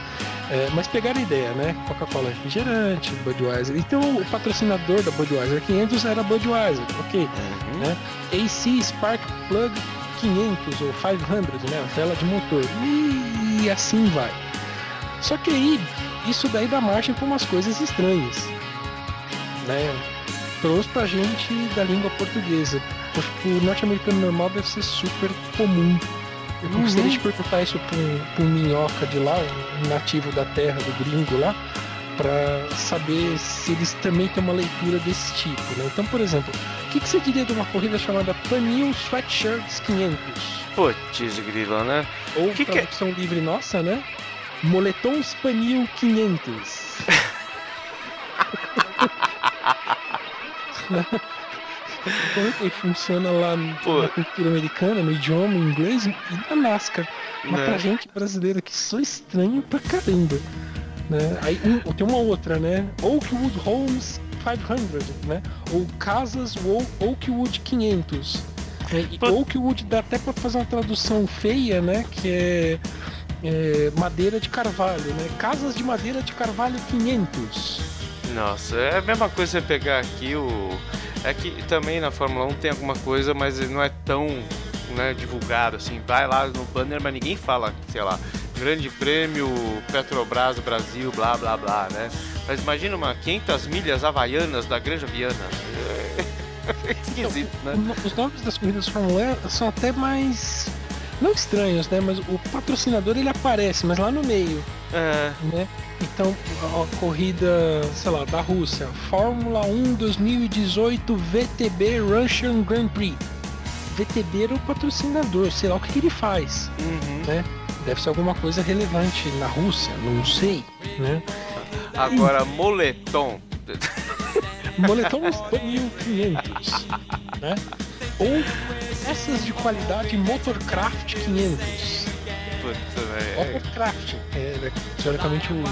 É, mas pegaram a ideia, né? Coca-Cola é refrigerante, Budweiser. Então o patrocinador da Budweiser 500 era Budweiser, ok. Né? AC Spark Plug 500 ou 500, né? A vela de motor. E assim vai. Só que aí, isso daí dá margem para umas coisas estranhas. Né? Trouxe pra gente da língua portuguesa. Que o norte-americano normal deve ser super comum. Eu gostaria de perguntar isso pra um, pra um minhoca de lá, um nativo da terra, do gringo lá, pra saber se eles também têm uma leitura desse tipo. Né? Então, por exemplo, o que, que você diria de uma corrida chamada Panil Sweatshirts 500? Putz, grilo, né? Ou Que que é- tradução livre nossa, né? Moletons Panil 500. Como é que funciona lá Pô. na cultura americana, no idioma inglês e na NASCAR. Mas Né? pra gente brasileiro que sou estranho pra caramba. Né? Aí um- tem uma outra, né? Oakwood Homes 500, né? Ou Casas Wo- Oakwood 500. né? E Pô. Oakwood dá até pra fazer uma tradução feia, né? Que é, é madeira de carvalho, né? Casas de madeira de carvalho 500. Nossa, é a mesma coisa você pegar aqui o. É que também na Fórmula 1 tem alguma coisa, mas ele não é tão né, divulgado assim. Vai lá no banner, mas ninguém fala, sei lá, Grande Prêmio Petrobras Brasil, blá blá blá, né? Mas imagina uma 500 milhas havaianas da Granja Viana. É esquisito, né? Os nomes das corridas de Fórmula 1 são até mais. Não estranhos, né? Mas o patrocinador ele aparece, mas lá no meio, É, né? Então, a, corrida, sei lá, da Rússia, Fórmula 1 2018 VTB Russian Grand Prix. VTB era o patrocinador, sei lá o que, que ele faz, uhum. né? Deve ser alguma coisa relevante na Rússia, não sei, né? Agora, moletom. Moletom 1500, né? Ou peças de qualidade Motorcraft 500. Putz, velho. Motorcraft é, é, teoricamente o,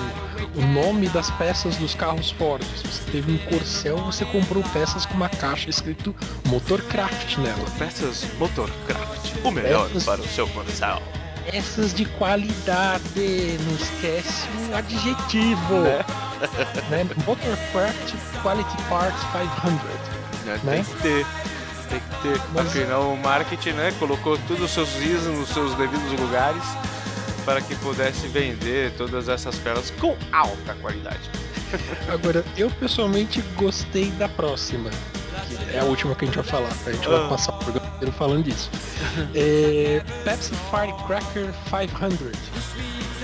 o nome das peças dos carros Ford. Se você teve um Corcel, você comprou peças com uma caixa escrito Motorcraft nela. Peças Motorcraft. O melhor Peças- para o seu coração. Peças de qualidade, não esquece o adjetivo. Né? Né? Motorcraft Quality Parts 500. Né? Né? Tem que ter. Tem que ter. Mas- Afinal, o marketing, né? Colocou todos os seus is nos seus devidos lugares para que pudesse vender todas essas peças com alta qualidade. Agora, eu pessoalmente gostei da próxima. Que é a última que a gente vai falar. A gente Ah. vai passar o programa inteiro falando disso. É, Pepsi Firecracker 500.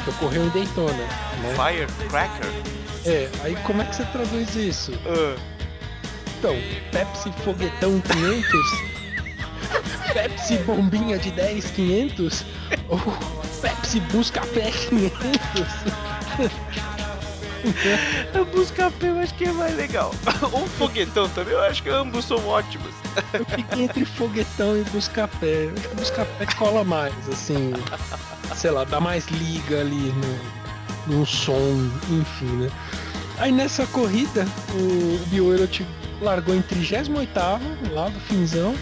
Que ocorreu em Daytona. Né? Firecracker? É, aí como é que você traduz isso? Ah, Então, Pepsi Foguetão 500? Pepsi Bombinha de 10 500? Ou Pepsi Busca-Pé 500? a Buscapé eu acho que é mais legal. Ou foguetão também, eu acho que ambos são ótimos. Eu fiquei entre foguetão e busca-pé. Acho que busca-pé cola mais, assim. Sei lá, dá mais liga ali no, no som, enfim, né? Aí nessa corrida, o Bioerot largou em 38 lá do finzão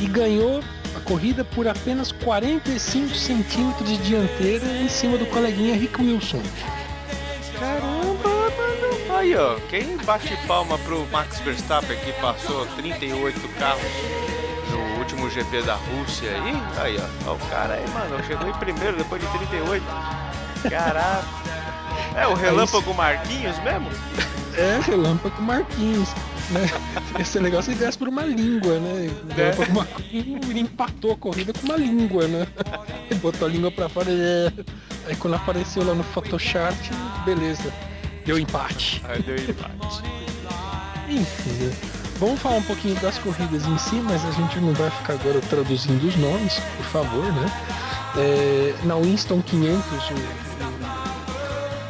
e ganhou a corrida por apenas 45 centímetros de dianteira em cima do coleguinha Rick Wilson. Caramba, mano. Aí, ó, quem bate palma pro Max Verstappen que passou 38 carros no último GP da Rússia aí? Aí, ó, ó, o cara aí, mano, chegou em primeiro depois de 38. Caraca. É o relâmpago Marquinhos mesmo? É, Relâmpago Marquinhos. Né? Ia ser legal se ele ganhasse por uma língua, né? Relâmpago Marquinhos ele empatou a corrida com uma língua, né? Ele botou a língua pra fora e... Aí quando apareceu lá no Photoshop, beleza. Deu empate. Deu empate. Enfim, né? Vamos falar um pouquinho das corridas em si, mas a gente não vai ficar agora traduzindo os nomes, por favor, né? É, na Winston 500, o, o-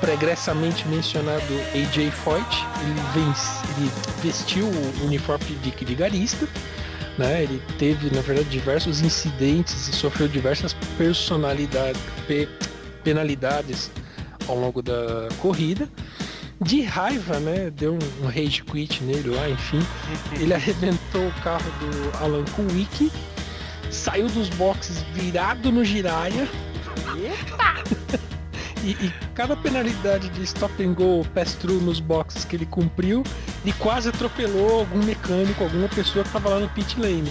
pregressamente mencionado AJ Foyt, ele, vence, ele vestiu o uniforme de vigarista, né? Ele teve, na verdade, diversos incidentes e sofreu diversas personalidades, pe- penalidades ao longo da corrida. De raiva, né? Deu um, um rage quit nele lá, enfim. Ele arrebentou o carro do Alan Kuwick, saiu dos boxes virado no giraia. E, e cada penalidade de stop and go pass-through nos boxes que ele cumpriu, ele quase atropelou algum mecânico, alguma pessoa que tava lá no pit lane.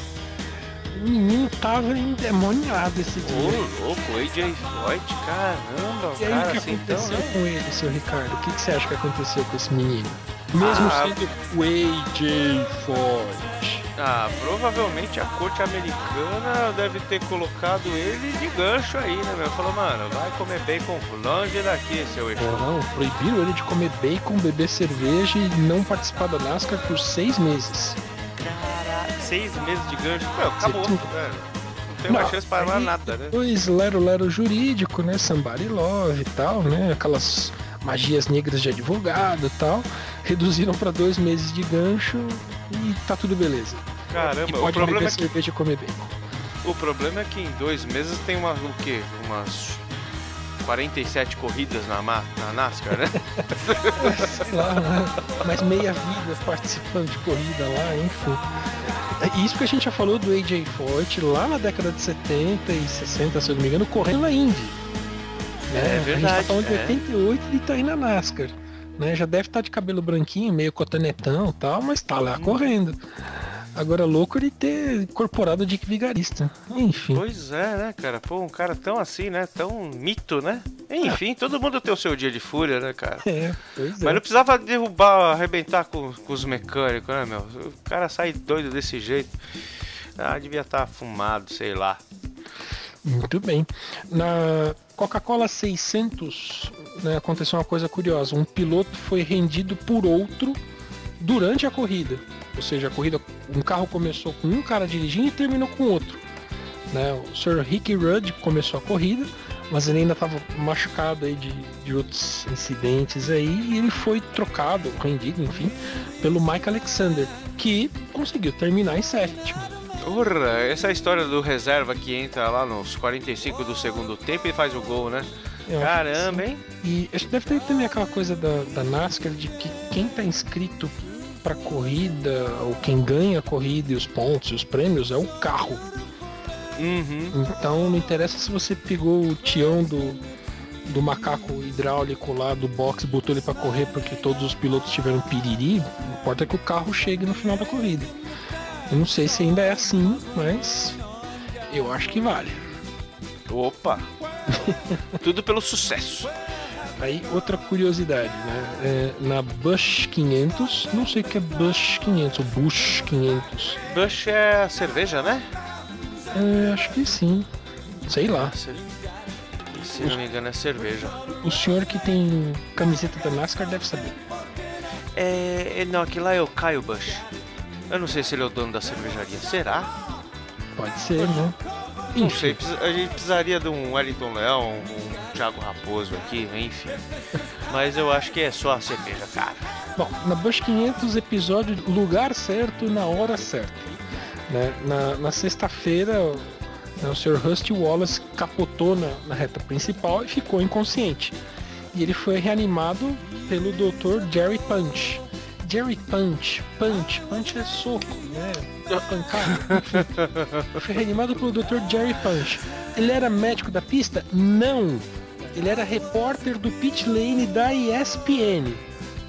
O menino tava endemoniado esse dia. Ô, louco, AJ Floyd, caramba, e aí cara, o que assim, então, aconteceu né? com ele, seu Ricardo? O que, que você acha que aconteceu com esse menino? Mesmo Ah, sendo o AJ Foyt. Ah, provavelmente a corte americana deve ter colocado ele de gancho aí, né, meu? Falou, mano, vai comer bacon longe daqui, seu eixo. Não, proibiram ele de comer bacon, beber cerveja e não participar da NASCAR por seis meses. Caralho, seis meses de gancho. Meu, acabou, velho. Não tem mais chance para aí nada, né? Depois lero lero jurídico, né? Somebody love e tal, né? Aquelas magias negras de advogado e tal. Reduziram pra dois meses de gancho e tá tudo beleza. e Caramba, o pode problema, beber é que, cerveja e comer bacon. o problema é que em dois meses tem uma, o quê? Umas 47 corridas na, na NASCAR, né? Sei lá, né? Mais meia vida participando de corrida lá, enfim. É Isso que a gente já falou do AJ Forte lá na década de 70 e 60, se eu não me engano, correndo na Indy. Né? É A gente verdade, tá falando de é. 88 e tá aí na NASCAR. Né? Já deve estar de cabelo branquinho, meio cotonetão e tal, mas tá lá correndo. Agora louco ele ter incorporado o Dick Vigarista. Enfim. Pois é, né, cara? Pô, um cara tão assim, né? Tão mito, né? Enfim, todo mundo tem o seu dia de fúria, né, cara? É, pois é. Mas não precisava derrubar, arrebentar com, com os mecânicos, né, meu? O cara sai doido desse jeito. Ah, devia estar fumado, sei lá. Muito bem. Na Coca-Cola 600 né, aconteceu uma coisa curiosa. Um piloto foi rendido por outro durante a corrida. Ou seja, a corrida, um carro começou com um cara dirigindo e terminou com outro. Né? O Sr. Ricky Rudd começou a corrida, mas ele ainda estava machucado aí de, de outros incidentes aí e ele foi trocado, rendido, enfim, pelo Mike Alexander, que conseguiu terminar em sétimo. Porra, essa é história do reserva que entra lá nos 45 do segundo tempo e faz o gol, né? Eu Caramba, sim. hein? E acho que deve ter também aquela coisa da, da NASCAR de que quem tá inscrito pra corrida, ou quem ganha a corrida e os pontos e os prêmios é o carro. Uhum. Então não interessa se você pegou o tião do, do macaco hidráulico lá do box botou ele pra correr porque todos os pilotos tiveram piriri, importa que o carro chegue no final da corrida. Eu não sei se ainda é assim, mas eu acho que vale. Opa! Tudo pelo sucesso. Aí outra curiosidade, né? É, na Bush 500, não sei o que é Bush 500 ou Bush 500. Bush é a cerveja, né? É, acho que sim. Sei lá. Se, se não me engano é cerveja. O senhor que tem camiseta da NASCAR deve saber. É, é, não, aquele lá é o Caio Bush. Eu não sei se ele é o dono da cervejaria. Será? Pode ser, né? Não sei, precisa- a gente precisaria de um Wellington Leão, um Thiago Raposo aqui, enfim. Mas eu acho que é só a cerveja, cara. Bom, na Bush 500, episódio lugar certo na hora certa. Né? Na, na sexta-feira, né, o Sr. Rusty Wallace capotou na, na reta principal e ficou inconsciente. E ele foi reanimado pelo Dr. Jerry Punch. Jerry Punch, Punch, Punch é soco, né? Pancada. enfim. foi reanimado pelo Dr. Jerry Punch. Ele era médico da pista? Não! Ele era repórter do pit lane da ESPN.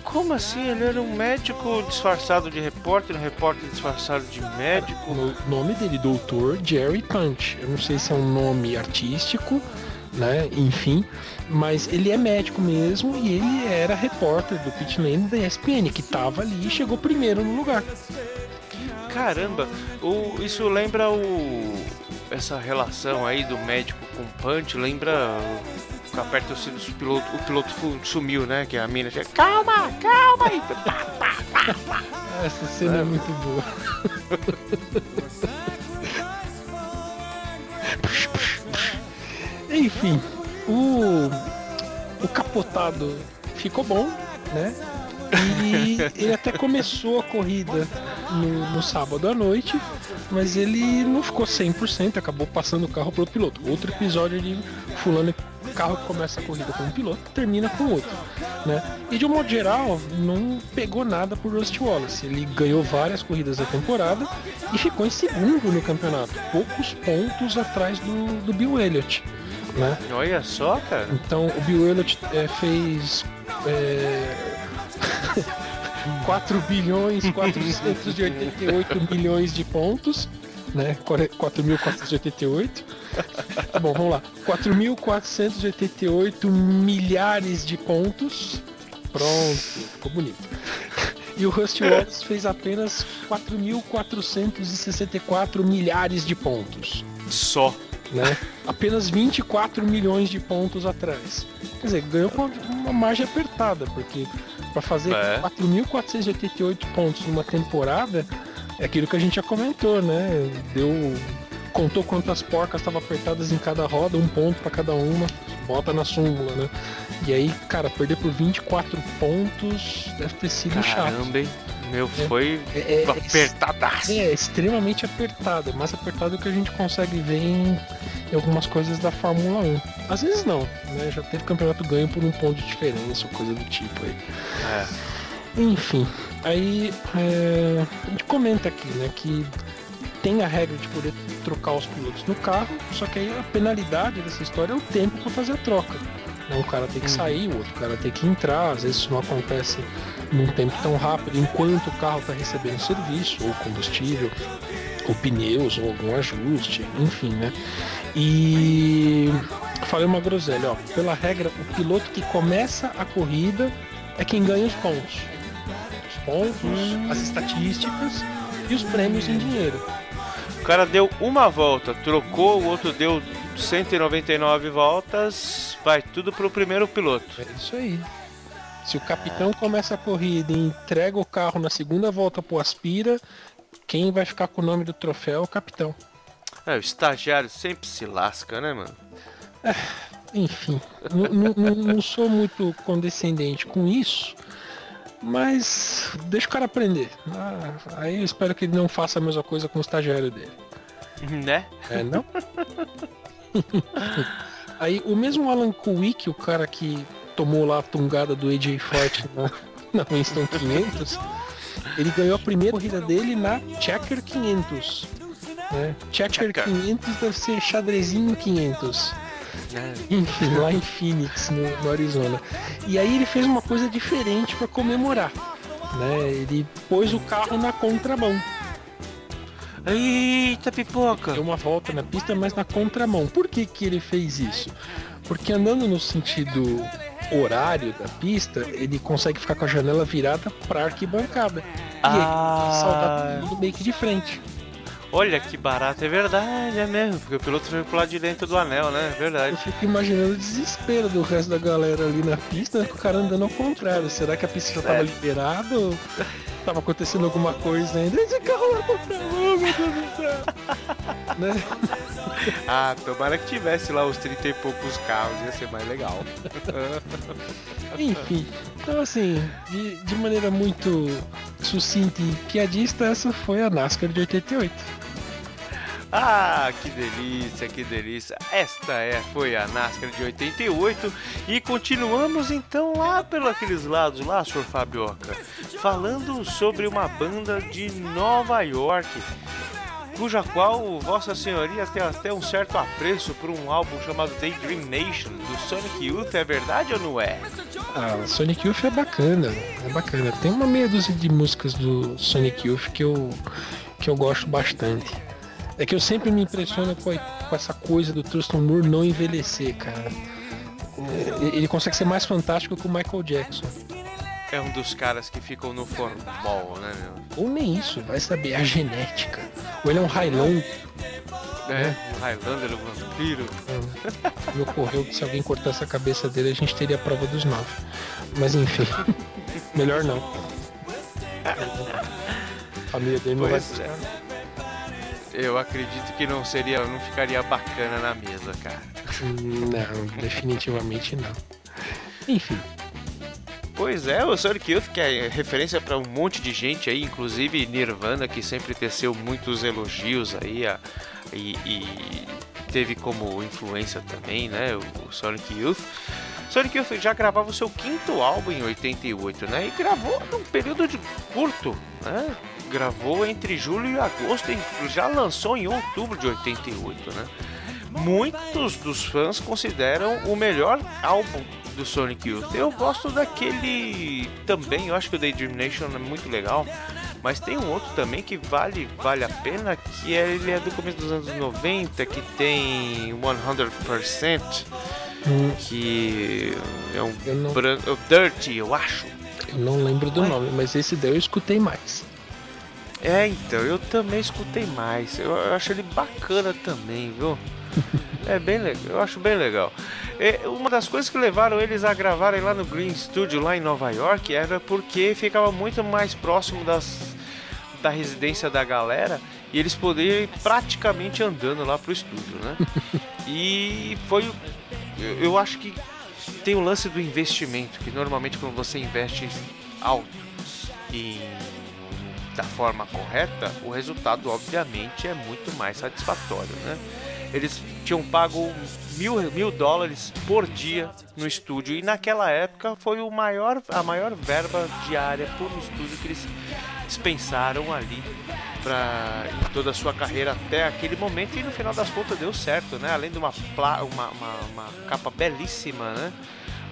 Como assim? Ele era um médico disfarçado de repórter, um repórter disfarçado de médico. O nome dele, Dr. Jerry Punch. Eu não sei se é um nome artístico, né? Enfim, mas ele é médico mesmo e ele era repórter do pit lane da ESPN, que tava ali e chegou primeiro no lugar. Caramba, o, isso lembra o. Essa relação aí do médico com o punch, lembra o aperta o cinto, o piloto, o piloto sumiu, né? Que a mina chega, calma, calma! E Essa cena é, muito boa. Enfim, o o capotado ficou bom, né? E ele até começou a corrida no, no sábado à noite, mas ele não ficou 100%, acabou passando o carro pro piloto. Outro episódio de fulano carro que começa a corrida com um piloto termina com outro, né? E de um modo geral, não pegou nada por Rusty Wallace. Ele ganhou várias corridas da temporada e ficou em segundo no campeonato, poucos pontos atrás do, do Bill Elliott, né? Olha só, cara. Então o Bill Elliott é, fez é, 4 bilhões 488 milhões de pontos, né? 4.488. Tá bom, vamos lá. 4.488 milhares de pontos. Pronto, ficou bonito. E o Rusty Wallace fez apenas 4.464 milhares de pontos Só. Né? Apenas 24 milhões de pontos atrás. Quer dizer, ganhou com uma margem apertada, porque para fazer É. 4.488 pontos numa temporada é aquilo que a gente já comentou, né? Deu contou quantas porcas estavam apertadas em cada roda, um ponto para cada uma, bota na súmula, né? E aí, cara, perder por 24 pontos deve ter sido chato. Caramba, hein? Meu, É. foi É, é, apertadaço. é extremamente apertado, mais apertado do que a gente consegue ver em, em algumas coisas da Fórmula 1. Às vezes não, né? Já teve campeonato ganho por um ponto de diferença ou coisa do tipo aí. É. Enfim, aí é, a gente comenta aqui, né, que tem a regra de poder trocar os pilotos no carro, só que aí a penalidade dessa história é o tempo para fazer a troca. Né, Um cara tem que sair, o outro cara tem que entrar, às vezes isso não acontece num tempo tão rápido, enquanto o carro está recebendo serviço, ou combustível, ou pneus, ou algum ajuste, enfim, né? E falei uma groselha, ó, pela regra, o piloto que começa a corrida é quem ganha os pontos. Os pontos, as estatísticas e os prêmios em dinheiro. O cara deu uma volta, trocou, o outro deu 199 voltas, vai tudo pro primeiro piloto. É isso aí. Se o capitão começa a corrida e entrega o carro na segunda volta pro Aspira, quem vai ficar com o nome do troféu é o capitão. É, o estagiário sempre se lasca, né, mano? Enfim, n- n- não sou muito condescendente com isso, mas deixa o cara aprender. Ah, aí eu espero que ele não faça a mesma coisa com o estagiário dele. Né? É, não? Aí o mesmo Alan Kuik, o cara que tomou lá a tungada do AJ Forte na, na Winston 500, ele ganhou a primeira corrida dele na Checker 500. Né? Checker, Checker. 500 deve ser xadrezinho 500. É. Enfim, lá em Phoenix, no, no Arizona. E aí ele fez uma coisa diferente para comemorar. Né? Ele pôs o carro na contramão. Eita pipoca! Deu uma volta na pista, mas na contramão. Por que, que ele fez isso? Porque andando no sentido horário da pista, ele consegue ficar com a janela virada para arquibancada. E Ah. saudar todo mundo meio que de frente. Olha que barato, é verdade, é mesmo. Porque o piloto veio pro lado de dentro do anel, né? É Eu verdade. fico imaginando o desespero do resto da galera ali na pista, com o cara andando ao contrário. Será que a pista já tava Sério? liberada ou tava acontecendo alguma coisa ainda? Esse carro lá meu Deus do céu. né? Ah, tomara que tivesse lá os 30 e poucos carros, ia ser mais legal. Enfim, então assim, de, de maneira muito sucinta e piadista, essa foi a NASCAR de 88. Ah, que delícia, que delícia. Esta é, foi a NASCAR de 88 e continuamos então lá pelos aqueles lados lá, Sr. Fabioca, falando sobre uma banda de Nova York, cuja qual Vossa Senhoria tem até um certo apreço por um álbum chamado Daydream Nation do Sonic Youth, é verdade ou não é? Ah, Sonic Youth é bacana, é bacana. Tem uma meia dúzia de músicas do Sonic Youth que eu, que eu gosto bastante. É que eu sempre me impressiono com, a- com essa coisa do Thurston Moore não envelhecer, cara. É, Ele consegue ser mais fantástico que o Michael Jackson. É um dos caras que ficam no formol, né, meu? Ou nem isso, vai saber, a genética. Ou ele é um Highlander, É, um Highlander, um vampiro. me ocorreu que se alguém cortasse a cabeça dele a gente teria a prova dos nove. Mas enfim, melhor não. A família dele não vai Pois é. Eu acredito que não seria, não ficaria bacana na mesa, cara. Não, definitivamente não. Enfim, Pois é, o Sonic Youth que é referência pra um monte de gente aí, inclusive Nirvana, que sempre teceu muitos elogios aí a- e, e teve como influência também, né, o, o Sonic Youth. Sonic Youth já gravava o seu quinto álbum em 88, né, e gravou num período de curto, né, gravou entre julho e agosto e já lançou em outubro de 88, né. Muitos dos fãs consideram o melhor álbum do Sonic Youth. Eu gosto daquele também, eu acho que o Daydream Nation é muito legal, mas tem um outro também que vale, vale a pena, que é, ele é do começo dos anos 90, que tem 100%, hum, que é um Eu não- branco, é o Dirty, eu acho. eu não lembro do nome, mas esse daí eu escutei mais. É, então, eu também escutei mais. Eu, eu acho ele bacana também, viu? É bem legal, eu acho bem legal. É, uma das coisas que levaram eles a gravarem lá no Green Studio, lá em Nova York, era porque ficava muito mais próximo das, da residência da galera e eles poderiam ir praticamente andando lá pro estúdio, né? E foi. Eu, eu acho que tem o lance do investimento, que normalmente quando você investe alto em da forma correta, o resultado obviamente é muito mais satisfatório, né? Eles tinham pago mil, mil dólares por dia no estúdio e naquela época foi o maior, a maior verba diária por estúdio que eles dispensaram ali para toda a sua carreira até aquele momento e no final das contas deu certo, né? Além de uma, uma, uma, uma capa belíssima, né?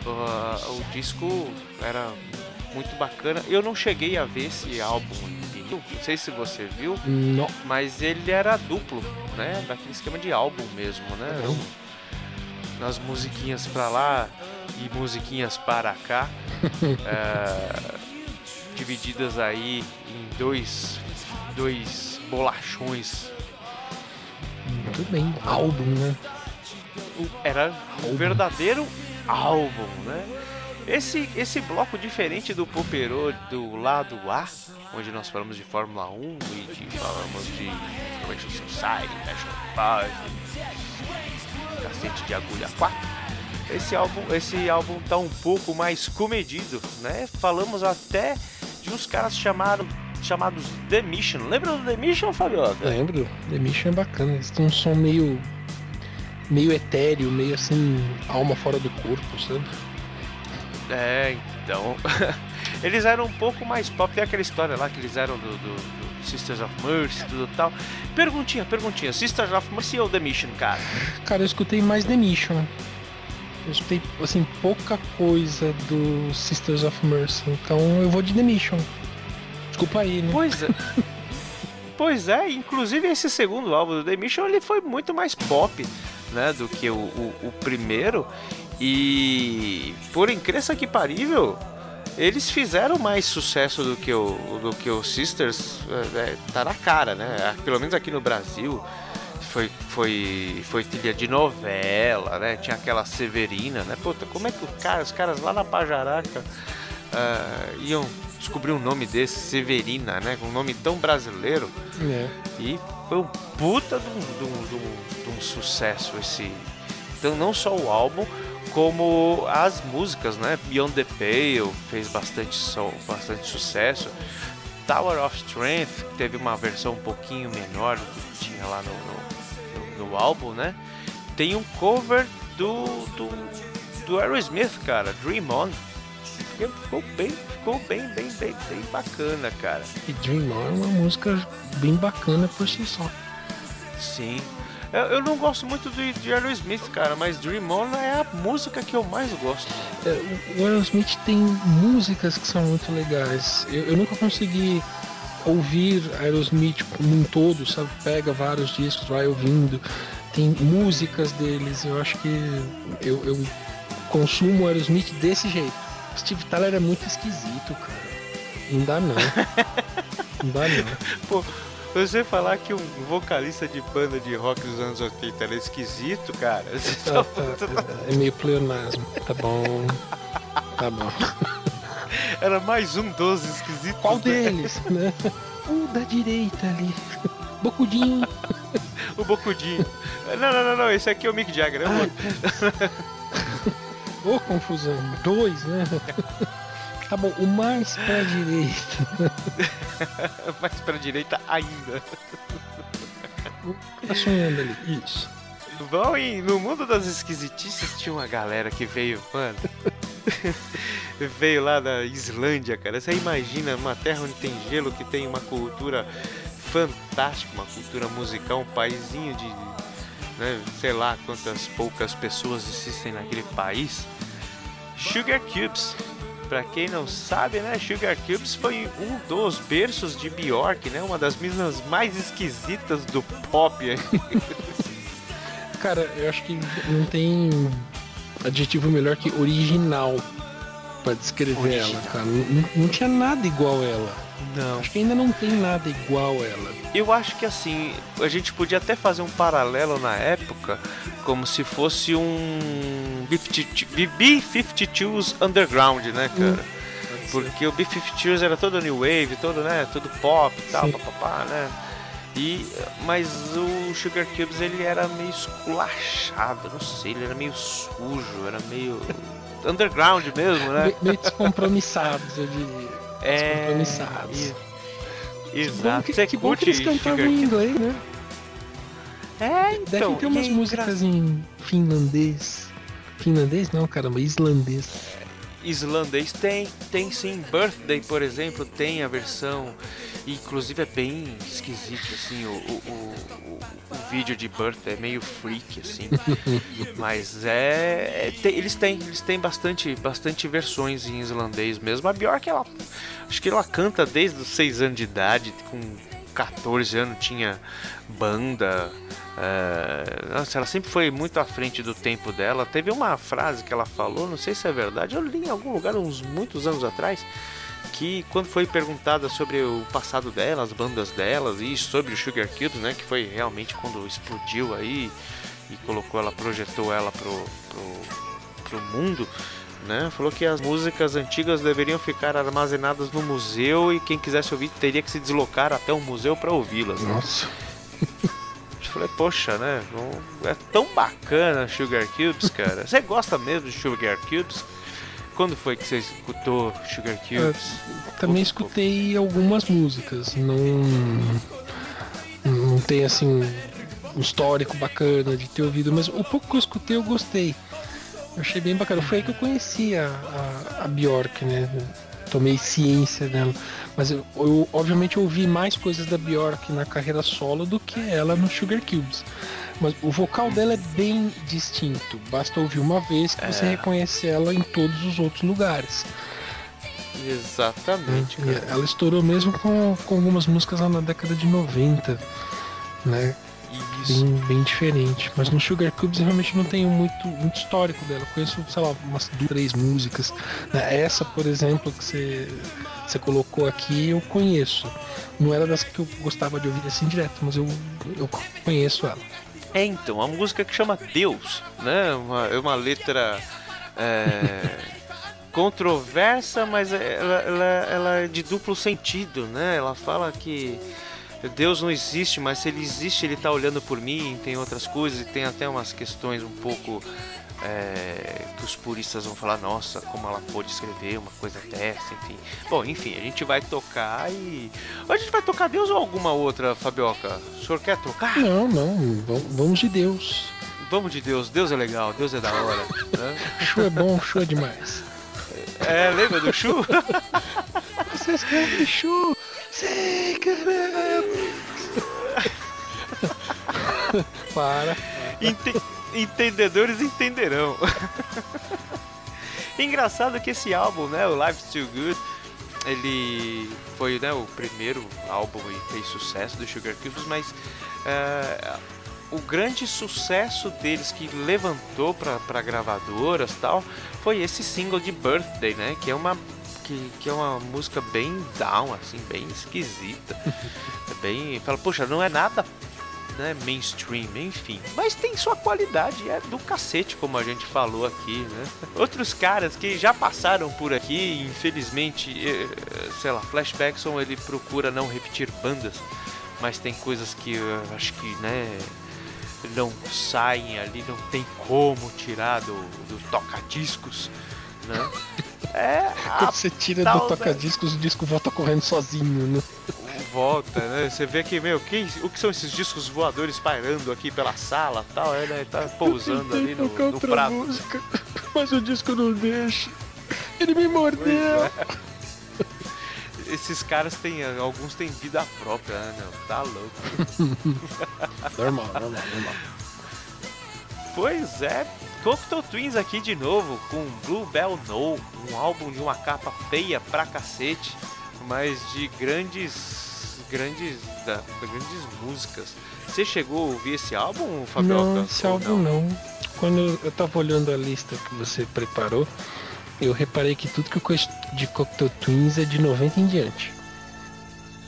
O, o disco era muito bacana. Eu não cheguei a ver esse álbum não sei se você viu, Não, mas ele era duplo, né? Daquele esquema de álbum mesmo, né? Eram nas musiquinhas pra lá e musiquinhas para cá, é, divididas aí em dois, dois bolachões. muito bem. Álbum, né? O- Era um verdadeiro álbum, né? Esse, esse bloco diferente do Popero do lado A, onde nós falamos de Fórmula 1 e de, falamos de Information Society, National Park, cacete de agulha 4. Esse álbum, esse álbum tá um pouco mais comedido, né? Falamos até de uns caras chamaram, chamados The Mission. Lembra do The Mission, Fabioca? Lembro, The Mission é bacana. Eles têm um som meio. meio etéreo, meio assim, alma fora do corpo, sabe? É, então. eles eram um pouco mais pop. Tem aquela história lá que eles eram do, do- do Sisters of Mercy, tudo tal. Perguntinha, perguntinha. Sisters of Mercy ou The Mission, cara? Cara, eu escutei mais The Mission. Eu escutei, assim, pouca coisa do Sisters of Mercy. Então eu vou de The Mission. Desculpa aí, né? Pois é. pois é, inclusive esse segundo álbum do The Mission ele foi muito mais pop, né, do que o, o, o primeiro. E por incrível que parível, eles fizeram mais sucesso do que o, do que o Sisters. É, é, tá na cara, né? Pelo menos aqui no Brasil. Foi, foi, foi trilha de novela, né? Tinha aquela Severina, né? Puta, como é que o cara, os caras lá na Pajaraca ah, iam descobrir um nome desse, Severina, né? Com um nome tão brasileiro. É. E foi um puta de um, de um- de um- de um sucesso esse. Então não só o álbum, como as músicas, né? Beyond the Pale fez bastante, som, bastante sucesso. Tower of Strength teve uma versão um pouquinho menor do que tinha lá no, no, no- no álbum, né? Tem um cover do, do, do Aerosmith, cara, Dream On. Ficou bem, ficou bem, bem, bem, bem bacana, cara. E Dream On é uma música bem bacana por si só. Sim. Eu, eu não gosto muito de, de Aerosmith, cara, mas Dream On é a música que eu mais gosto. É, o- Aerosmith tem músicas que são muito legais. Eu, eu nunca consegui ouvir Aerosmith como um todo, sabe? Pega vários discos, vai ouvindo. Tem músicas deles. Eu acho que eu, eu consumo Aerosmith desse jeito. Steve Tyler é muito esquisito, cara. Não dá não. Não dá não. Pô, você falar que um vocalista de banda de rock dos anos 80 era esquisito, cara. Tá, tá- tá. É meio pleonasmo. Tá bom. Tá bom. Era mais um dos esquisitos. Qual né? deles, né? O da direita ali. Bocudinho. O Bocudinho. Não, não, não, não, esse aqui é o Mick Jagger. outro. Ô, confusão. Dois, né? Tá bom, o mais pra direita. Mais pra direita ainda. Tá sonhando ali? Isso. Bom, e no mundo das esquisitices tinha uma galera que veio, mano. veio lá da Islândia, cara. Você imagina uma terra onde tem gelo, que tem uma cultura fantástica, uma cultura musical, um paizinho de, né, sei lá quantas poucas pessoas existem naquele país. Sugar Cubes. Pra quem não sabe, né, Sugar Cubes foi um dos berços de Bjork, né, uma das meninas mais esquisitas do pop. Cara, eu acho que não tem adjetivo melhor que original pra descrever Original. ela, cara. Não- não tinha nada igual ela. Não. Acho que ainda não tem nada igual ela. Eu acho que assim, a gente podia até fazer um paralelo na época, como se fosse um B-52s Underground, né, cara? Porque o B-52s era todo new wave, todo, né, todo pop e tal, Sim. papapá, né? E, mas o Sugar Cubes ele era meio esculachado, não sei, ele era meio sujo, era meio underground mesmo, né? Me- Meio descompromissados, eu diria. É, descompromissados. e- Exato. que, que bom que eles cantavam Sugar em inglês, né? É, então. ter umas é músicas em finlandês. Finlandês não, caramba, islandês. Islandês tem, tem sim. Birthday, por exemplo, tem a versão. E, Inclusive é bem esquisito, assim, o, o, o, o- vídeo de Birthday é meio freak, assim. Mas é. é- tem- eles têm, eles têm bastante, bastante versões em islandês mesmo. A Bjork, ela. Acho que ela canta desde os 6 anos de idade, com 14 anos tinha banda. é, nossa, ela sempre foi muito à frente do tempo dela. Teve uma frase que ela falou, não sei se é verdade, eu li em algum lugar uns muitos anos atrás, que quando foi perguntada sobre o passado dela, as bandas delas e sobre o Sugar Cubes, né, que foi realmente quando explodiu aí e colocou ela, projetou ela pro, pro, pro mundo, né, falou que as músicas antigas deveriam ficar armazenadas no museu e quem quisesse ouvir teria que se deslocar até o museu para ouvi-las. né? Nossa. Eu falei, poxa, né? é tão bacana Sugar Cubes, cara. Você gosta mesmo de Sugar Cubes? Quando foi que você escutou Sugar Cubes? Também escutei algumas músicas. Não. Não tem assim um histórico bacana de ter ouvido, mas o pouco que eu escutei eu gostei. Eu achei bem bacana. Foi aí que eu conheci a, a, a Bjork, né? Tomei ciência dela. Mas eu, eu, obviamente ouvi mais coisas da Bjork na carreira solo do que ela no Sugar Cubes. Mas o vocal dela é bem distinto. Basta ouvir uma vez que você É. reconhece ela em todos os outros lugares. Exatamente, cara. Ela estourou mesmo com, com algumas músicas lá na década de 90, né? Isso. Bem, bem diferente. Mas no Sugar Cubes eu realmente não tenho muito, muito histórico dela. Eu conheço, sei lá, umas duas, três músicas. né? Essa, por exemplo, que você, você colocou aqui, eu conheço. Não era das que eu gostava de ouvir assim direto, mas eu, eu conheço ela. É, então, a música que chama Deus, né? Uma, é uma letra é, controversa, mas ela, ela, ela é de duplo sentido, né? Ela fala que Deus não existe, mas se ele existe, ele tá olhando por mim, tem outras coisas, e tem até umas questões um pouco é, que os puristas vão falar, nossa, como ela pôde escrever uma coisa dessa, enfim. Bom, enfim, a gente vai tocar e. A gente vai tocar Deus ou alguma outra, Fabioca? O senhor quer tocar? Não, não, vamos- de Deus. Vamos de Deus, Deus é legal, Deus é da hora. né? Chu é bom, chu é demais. É, lembra do Chu? Vocês querem chu? Sim, queremos! Para. Ente- Entendedores entenderão. Engraçado que esse álbum, né, o Life's Too Good, ele foi né, o primeiro álbum e fez sucesso do Sugar Cubes, mas é, o grande sucesso deles que levantou para gravadoras tal foi esse single de Birthday, né, que é uma que, que é uma música bem down, assim, bem esquisita. É bem, fala, poxa, não é nada né, mainstream, enfim. Mas tem sua qualidade, é do cacete, como a gente falou aqui, né? Outros caras que já passaram por aqui, infelizmente, eh, sei lá, Flashbackson ele procura não repetir bandas, mas tem coisas que eu acho que, né, não saem ali, não tem como tirar do, do toca-discos, né? É, Quando você tira do da- toca-discos, o disco volta correndo sozinho, né? Volta, né? Você vê que, meu, que, o que são esses discos voadores pairando aqui pela sala tal, é, né? Tá pousando ali no, no outra prato. música, mas o disco não deixa. Ele me mordeu. é. Esses caras têm, alguns têm vida própria, né? meu? Tá louco. Normal, normal, normal. Pois é, Cocteau Twins aqui de novo com Blue Bell No, um álbum de uma capa feia pra cacete, mas de grandes, grandes, da- grandes músicas. Você chegou a ouvir esse álbum, Fabioca? Não, esse álbum não. Quando eu- tava olhando a lista que você preparou, eu reparei que tudo que eu conheço de Cocktail Twins é de 90 em diante.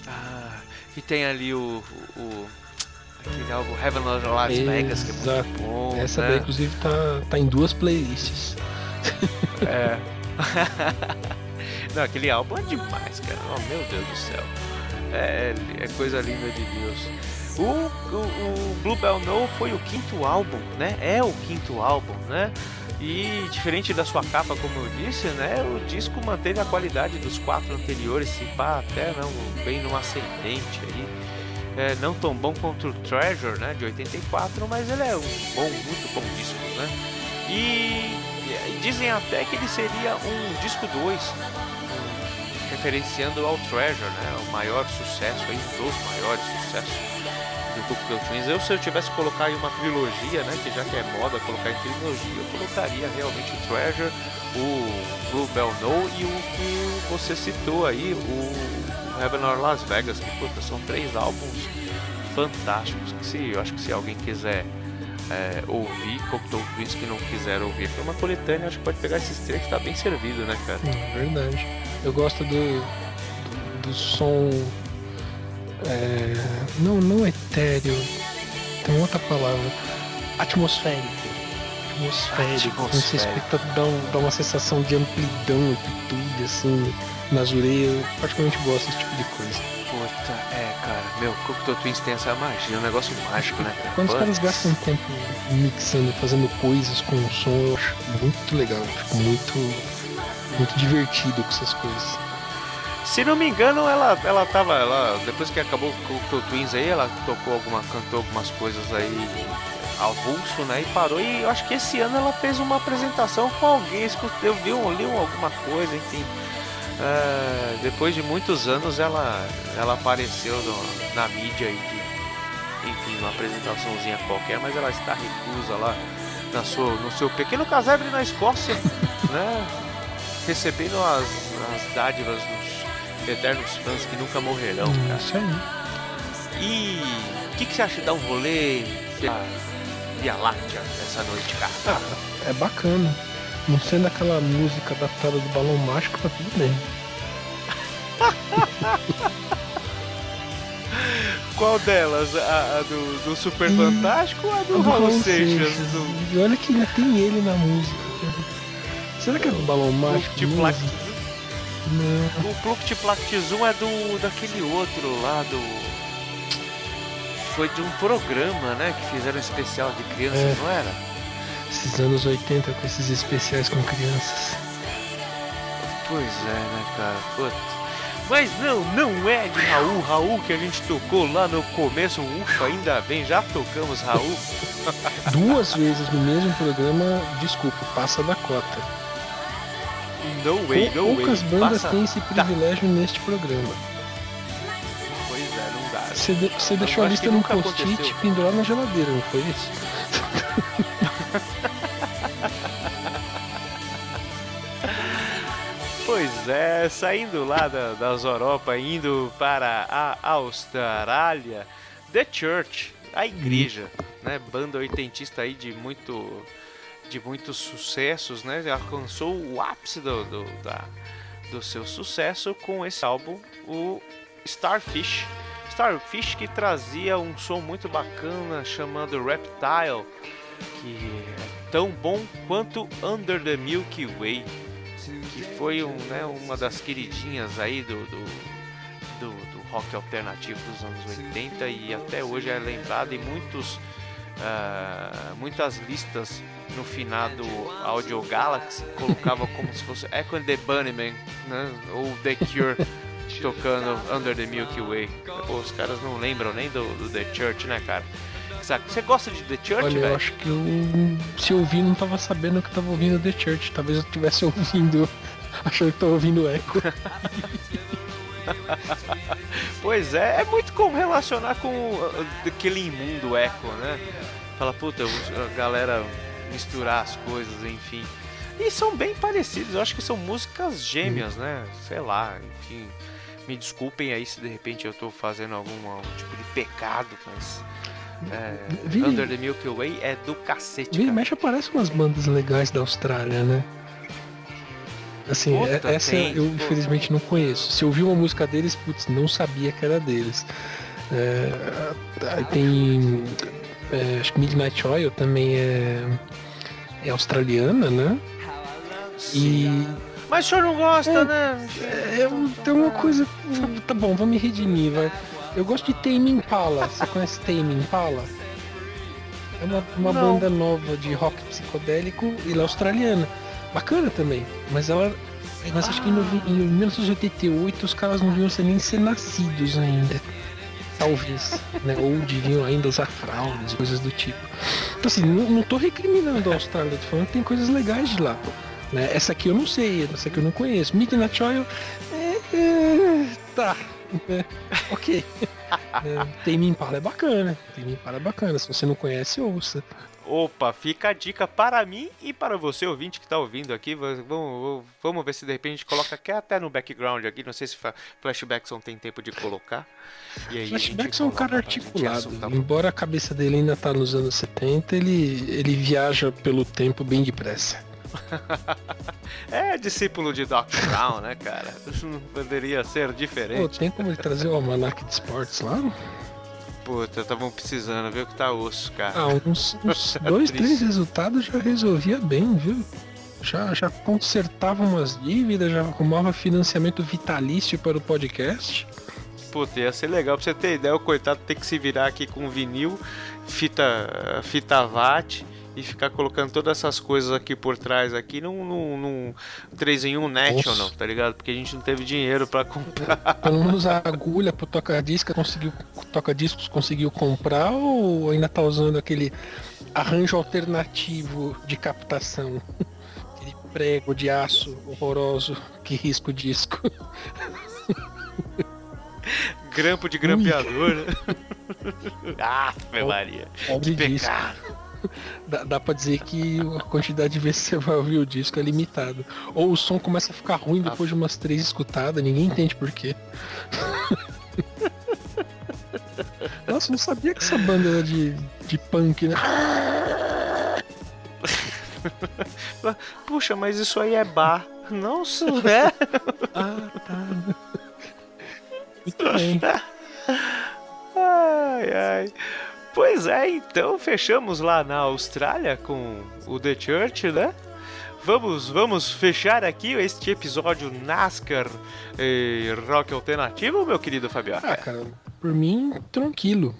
Ah, e tem ali o, o, o- aquele álbum Heaven of Las Vegas, que é muito bom. Essa né? daí, inclusive, tá, tá em duas playlists. É. Não, aquele álbum é demais, cara. Oh, meu Deus do céu. É, é coisa linda de Deus. O, o, o Bluebell No foi o quinto álbum, né? É o quinto álbum, né? E diferente da sua capa, como eu disse, né? O disco manteve a qualidade dos quatro anteriores, se pá, até não, bem no ascendente aí. É, não tão bom quanto o Treasure, né? De 84, mas ele é um bom, muito bom disco, né? E, e dizem até que ele seria um disco 2, referenciando ao Treasure, né? O maior sucesso aí, um dos maiores sucessos do Cookville Twins. Eu, se eu tivesse que colocar aí uma trilogia, né? Que já que é moda colocar em trilogia, eu colocaria realmente o Treasure, o Blue Bell No e o que você citou aí, o Heaven or Las Vegas, que puta, são três álbuns fantásticos. Que se, eu acho que se alguém quiser é, ouvir Twins que não quiser ouvir foi uma coletânea, acho que pode pegar esses três que tá bem servido, né, cara? Hum, verdade. Eu gosto do, do, do som. é, não, não etéreo. Tem outra palavra. Atmosférico. Atmosférico. Atmosférico. escuta, dá, um- dá uma sensação de amplidão, amplitude, assim, nas orelhas. Eu particularmente gosto desse tipo de coisa. Puta, é, cara, meu, Cocktail Twins tem essa magia, um negócio mágico, né, cara? Quando os caras gastam tempo mixando, fazendo coisas com o som, eu acho muito legal. Fico muito, muito divertido com essas coisas. Se não me engano, ela, ela tava. Ela, depois que acabou o Cocktail Twins aí, ela tocou alguma. cantou algumas coisas aí avulso, né? E parou. E eu acho que esse ano ela fez uma apresentação com alguém. Eu vi, um, li um- alguma coisa, enfim. É, depois de muitos anos ela, ela apareceu no- na mídia de, enfim, uma apresentaçãozinha qualquer, mas ela está reclusa lá na sua, no seu pequeno casebre na Escócia, né? Recebendo as, as dádivas dos eternos fãs que nunca morrerão, Hum, cara. Isso aí. E o que, que você acha de dar um rolê pela Via Láctea essa noite, cara? É bacana. Não sendo aquela música adaptada do Balão Mágico, tá tudo bem. Qual delas? A, a do, do Super Hum, Fantástico ou a do Raul Seixas? Seixas. Do E olha que ainda tem ele na música. Será que é do Balão Mágico? O Pluct Plactizum é do daquele outro lá do. Foi de um programa, né? Que fizeram um especial de crianças, É. não era? Esses anos 80 com esses especiais com crianças. Pois é, né, cara? Putz. Mas não, não é de Raul, Raul que a gente tocou lá no começo, ufa, ainda bem, já tocamos Raul. Duas vezes no mesmo programa, desculpa, passa da cota. No way, no Poucas way. bandas Passa- têm esse privilégio neste programa. Pois é, não dá. Você, de- deixou a lista num post-it pendurado na geladeira, não foi isso? é, saindo lá da, das Europa, indo para a Austrália, The Church, a igreja, né? Banda oitentista aí de muito de muitos sucessos, né? Alcançou o ápice do, do, da- do seu sucesso com esse álbum, o Starfish. Starfish que trazia um som muito bacana chamado Reptile, que é tão bom quanto Under the Milky Way que foi um, né, uma das queridinhas aí do, do, do, do rock alternativo dos anos 80 e até hoje é lembrado e muitos ah, muitas listas no finado Audio Galaxy colocavam como se fosse Echo and the Bunnymen, né? Ou The Cure tocando Under the Milky Way. Pô, os caras não lembram nem do, do The Church, né, cara? Saca? Você gosta de The Church, Olha, eu acho que eu. Se eu ouvi, não tava sabendo que tava ouvindo The Church. Talvez eu estivesse ouvindo. Achando que tava ouvindo Echo. Pois é, é muito como relacionar com uh, aquele imundo eco, né? Fala, puta, a galera misturar as coisas, enfim. E são bem parecidos, eu acho que são músicas gêmeas, né? Sei lá, enfim. Me desculpem aí se de repente eu tô fazendo algum, algum tipo de pecado, mas. É, Vira- Under the Milky Way é do cacete, Vira e mexe aparecem umas bandas legais da Austrália, né? Assim, Puta, é- essa tem, eu pô. infelizmente não conheço. Se eu ouvi uma música deles, putz, não sabia que era deles. É, tem. é, acho que Midnight Oil também é, é australiana, né? E Mas o senhor não gosta, né? é, tem uma coisa. Tá bom, vou me redimir, vai. Eu gosto de Tame Impala. Você conhece Tame Impala? É uma, uma Não. banda nova de rock psicodélico e ela é australiana. Bacana também, mas ela. Mas acho que em, em 1988 os caras não deviam ser nem ser nascidos ainda. Talvez, né? Ou deviam ainda usar fraudes, coisas do tipo. Então assim, não, não tô recriminando a Austrália, tô falando que tem coisas legais de lá. Né? Essa aqui eu não sei, essa aqui eu não conheço. Midnight Oil. É, é, tá. É, ok. É, Tame Impala é bacana. Tame Impala é bacana. Se você não conhece, ouça. Opa, fica a dica para mim e para você, ouvinte que está ouvindo aqui. Va- Vamos, vamos ver se de repente a gente coloca aqui até no background aqui. Não sei se Flashbackson tem tempo de colocar. E aí a gente Flashbacks é um cara articulado. assuntar- Embora a cabeça dele ainda tá nos anos 70, ele, ele viaja pelo tempo bem depressa. É discípulo de Doc Brown, né, cara? Não poderia ser Pô, diferente. tem como ele trazer o almanac de esportes lá? Puta, estavam precisando, viu que tá osso, cara. Ah, uns, uns dois, Triste. três resultados já resolvia bem, viu? Já, já consertava umas dívidas, já arrumava financiamento vitalício para o podcast. Puta, ia ser legal pra você ter ideia. O coitado tem que se virar aqui com vinil, fita, fita VAT e ficar colocando todas essas coisas aqui por trás aqui num, num, num 3 em 1 National, Nossa. tá ligado? Porque a gente não teve dinheiro pra comprar. Pelo menos a agulha pro toca-disco conseguiu, toca-discos conseguiu comprar ou ainda tá usando aquele arranjo alternativo de captação? Aquele prego de aço horroroso que risca o disco. Grampo de grampeador, né? ah, Maria. Pobre Que disco. Dá, dá pra dizer que a quantidade de vezes que você vai ouvir o disco é limitada. Ou o som começa a ficar ruim depois de umas três escutadas, ninguém entende por quê. Nossa, não sabia que essa banda era de, de punk, né? Puxa, mas isso aí é bar. Nossa, é? Ah, tá. Muito bem. Ai, ai. Pois é, então fechamos lá na Austrália com o The Church, né? Vamos, vamos fechar aqui este episódio NASCAR eh, rock alternativo, meu querido Fabiano. Ah, cara, por mim, tranquilo.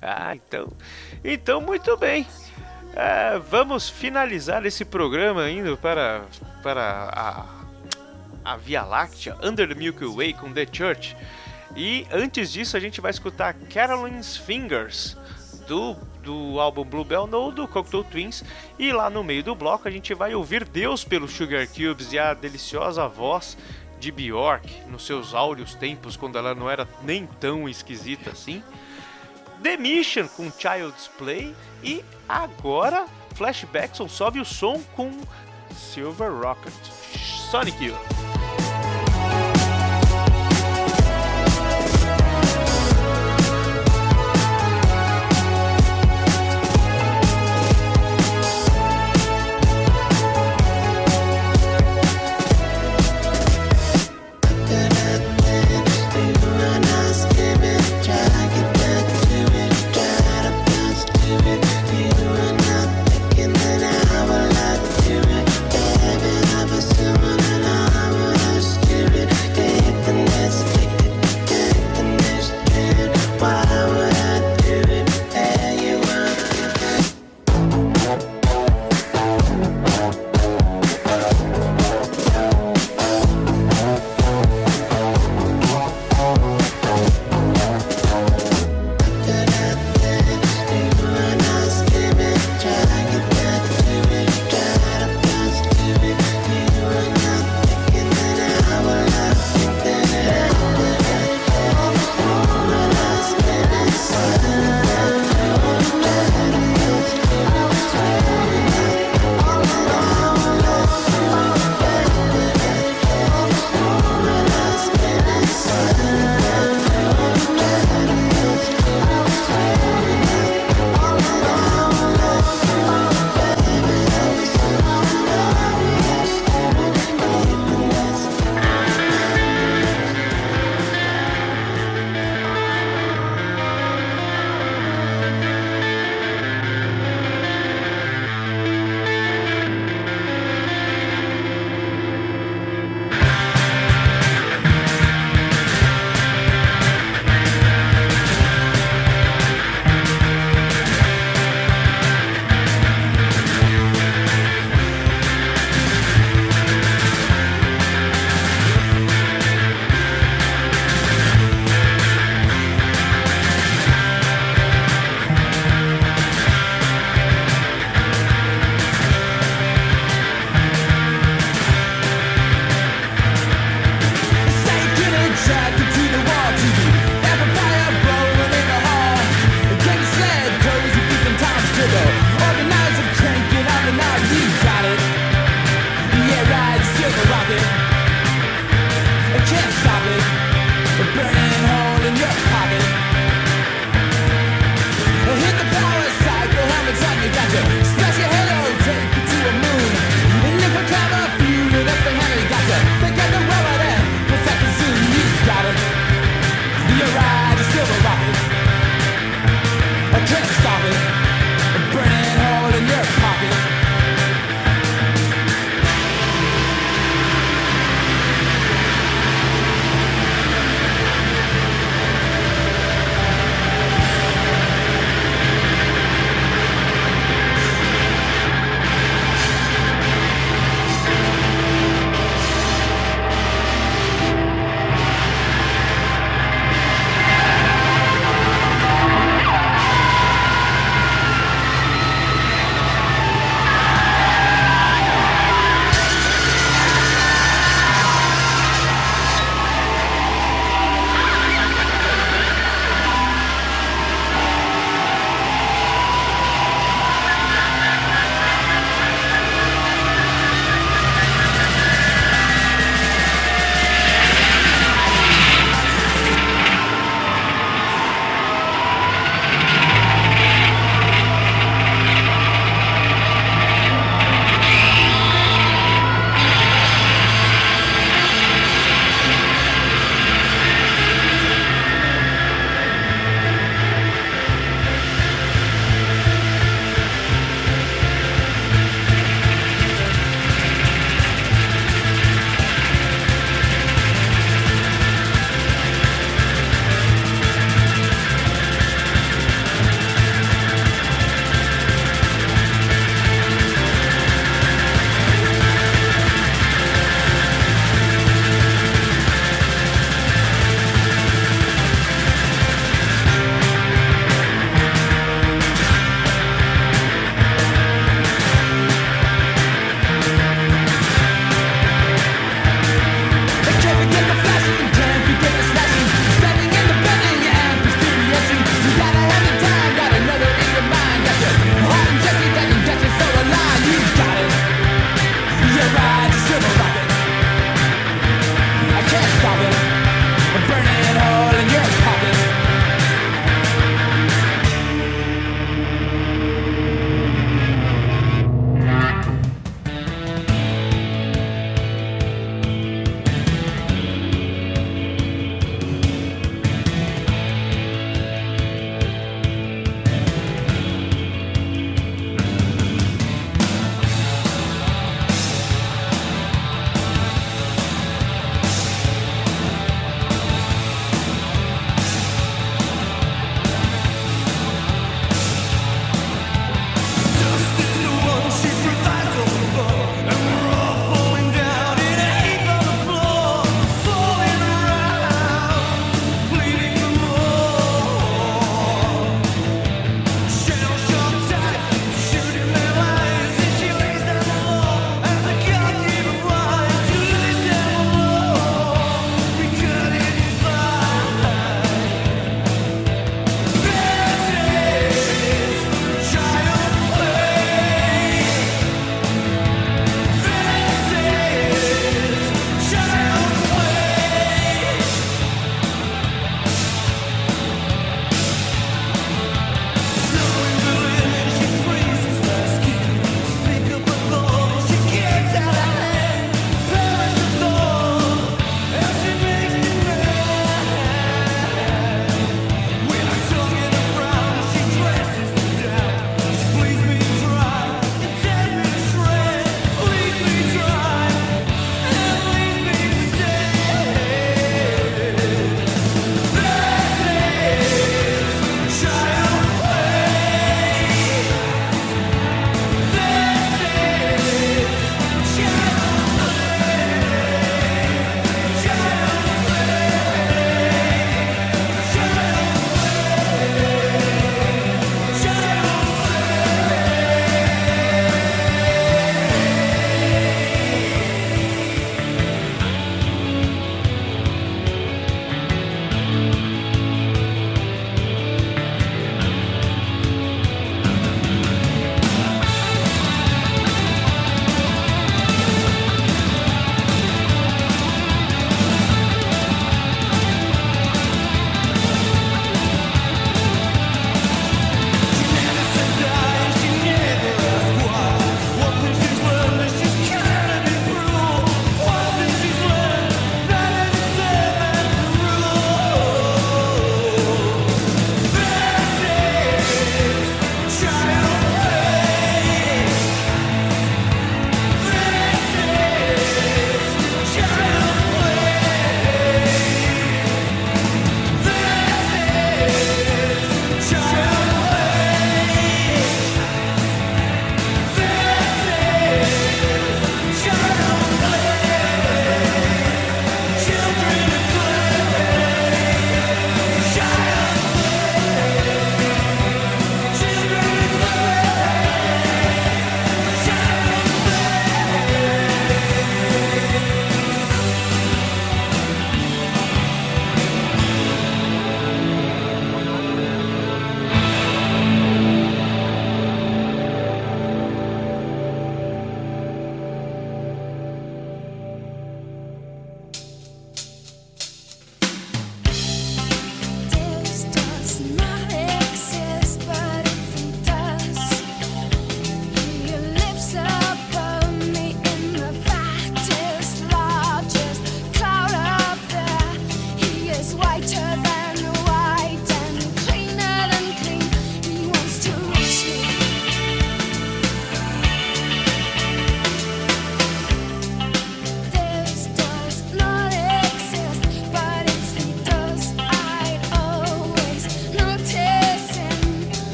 Ah, então, então muito bem. Ah, vamos finalizar esse programa indo para, para a, a Via Láctea, Under the Milky Way com The Church. E antes disso a gente vai escutar Caroline's Fingers do, do álbum Bluebell No do Cocteau Twins. E lá no meio do bloco a gente vai ouvir Deus pelos Sugar Cubes e a deliciosa voz de Bjork nos seus áureos tempos quando ela não era nem tão esquisita assim. The Mission com Child's Play e agora Flashbackson sobe o som com Silver Rocket. Sonic Youth.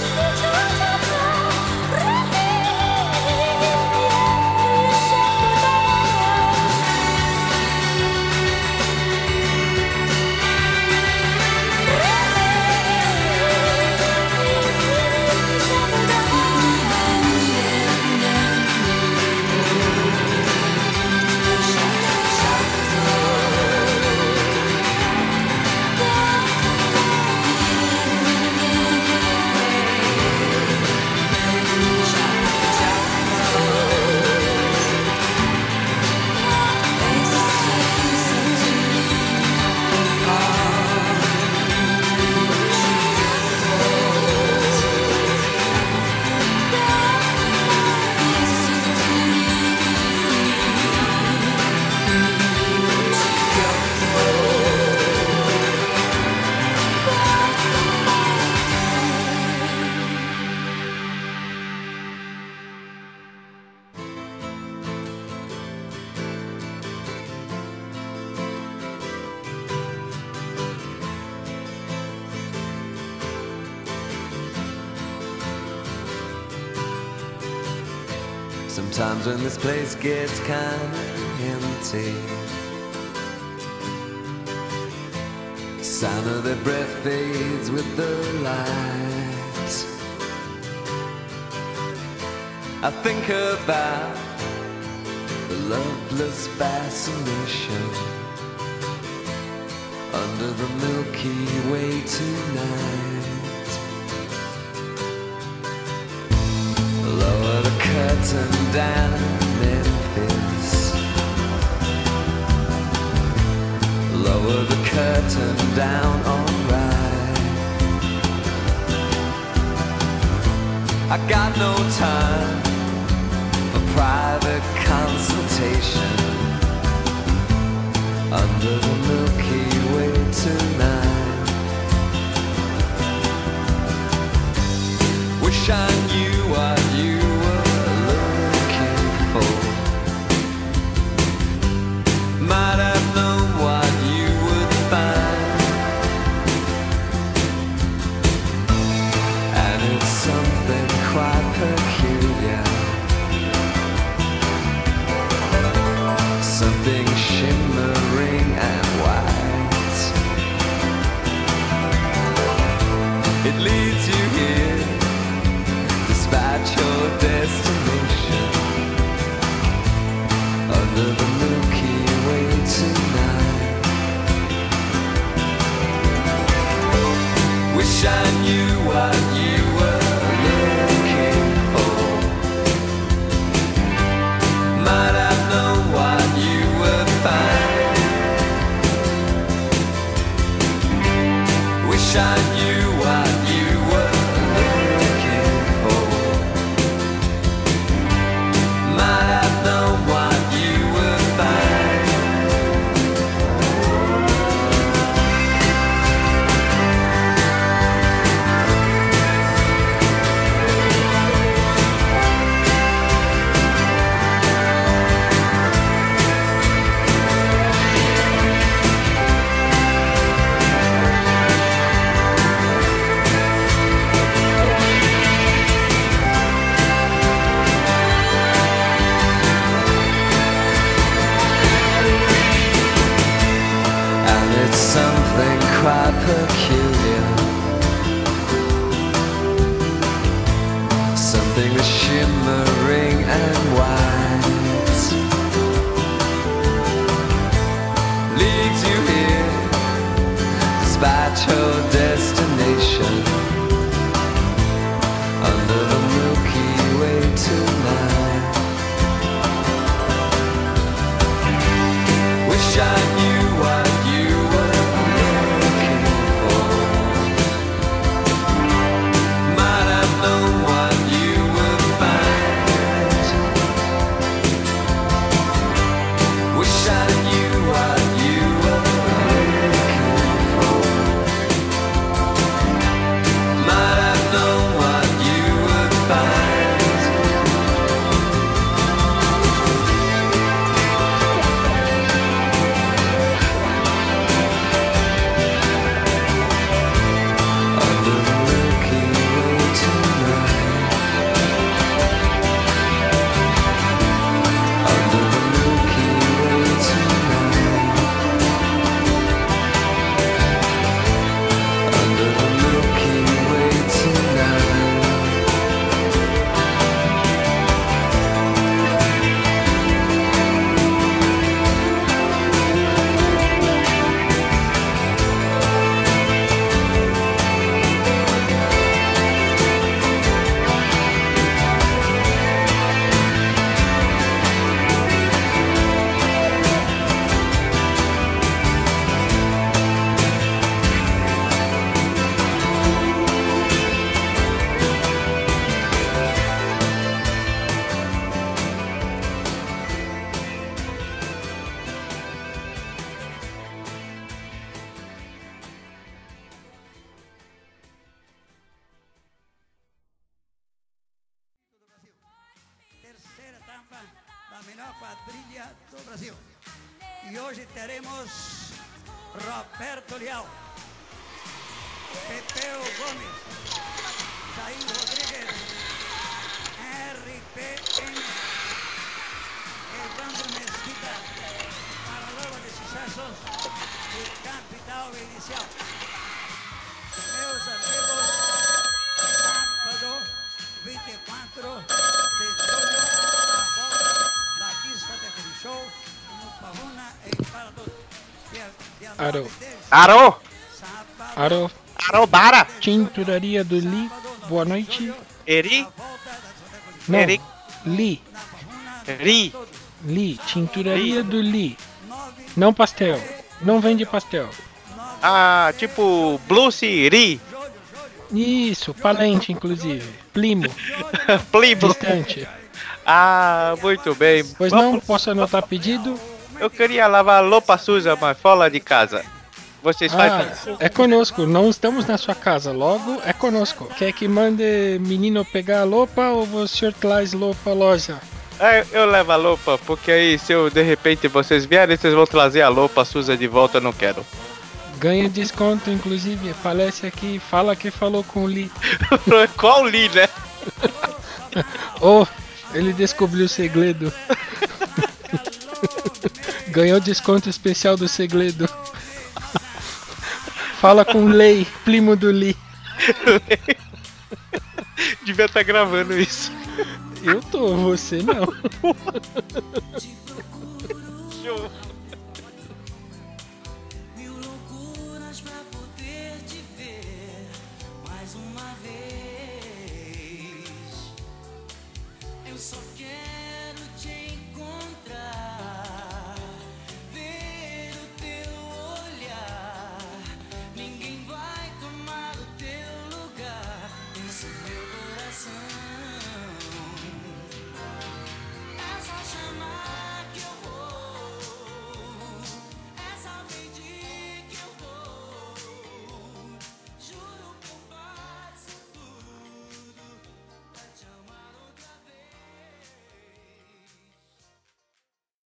say Wish I knew what now. 9 de Arô! Aro, Arobara! tinturaria do Li, boa noite. Eri! Não, Eri! Li. Ri! Li, tinturaria do Li. Não pastel, não vende pastel. Ah, tipo Blucy Ri! Isso, palente inclusive. Plimo, Plibo! distante. Ah, muito bem. Pois Vamos- não, posso anotar pedido? Eu queria lavar roupa suja, mas fora de casa. Vocês fazem. Ah, é conosco, não estamos na sua casa, logo é conosco. Quer que mande menino pegar a roupa ou o senhor traz roupa à loja? Ah, eu levo a roupa, porque aí se eu de repente vocês vierem, vocês vão trazer a roupa suja de volta, eu não quero. Ganha desconto, inclusive, aparece aqui, fala que falou com o Lee. Qual Lee, né? Oh, ele descobriu o segredo. Ganhou desconto especial do segredo. Fala com o Lei, primo do Lee. Devia estar gravando isso. Eu tô, você não. Show.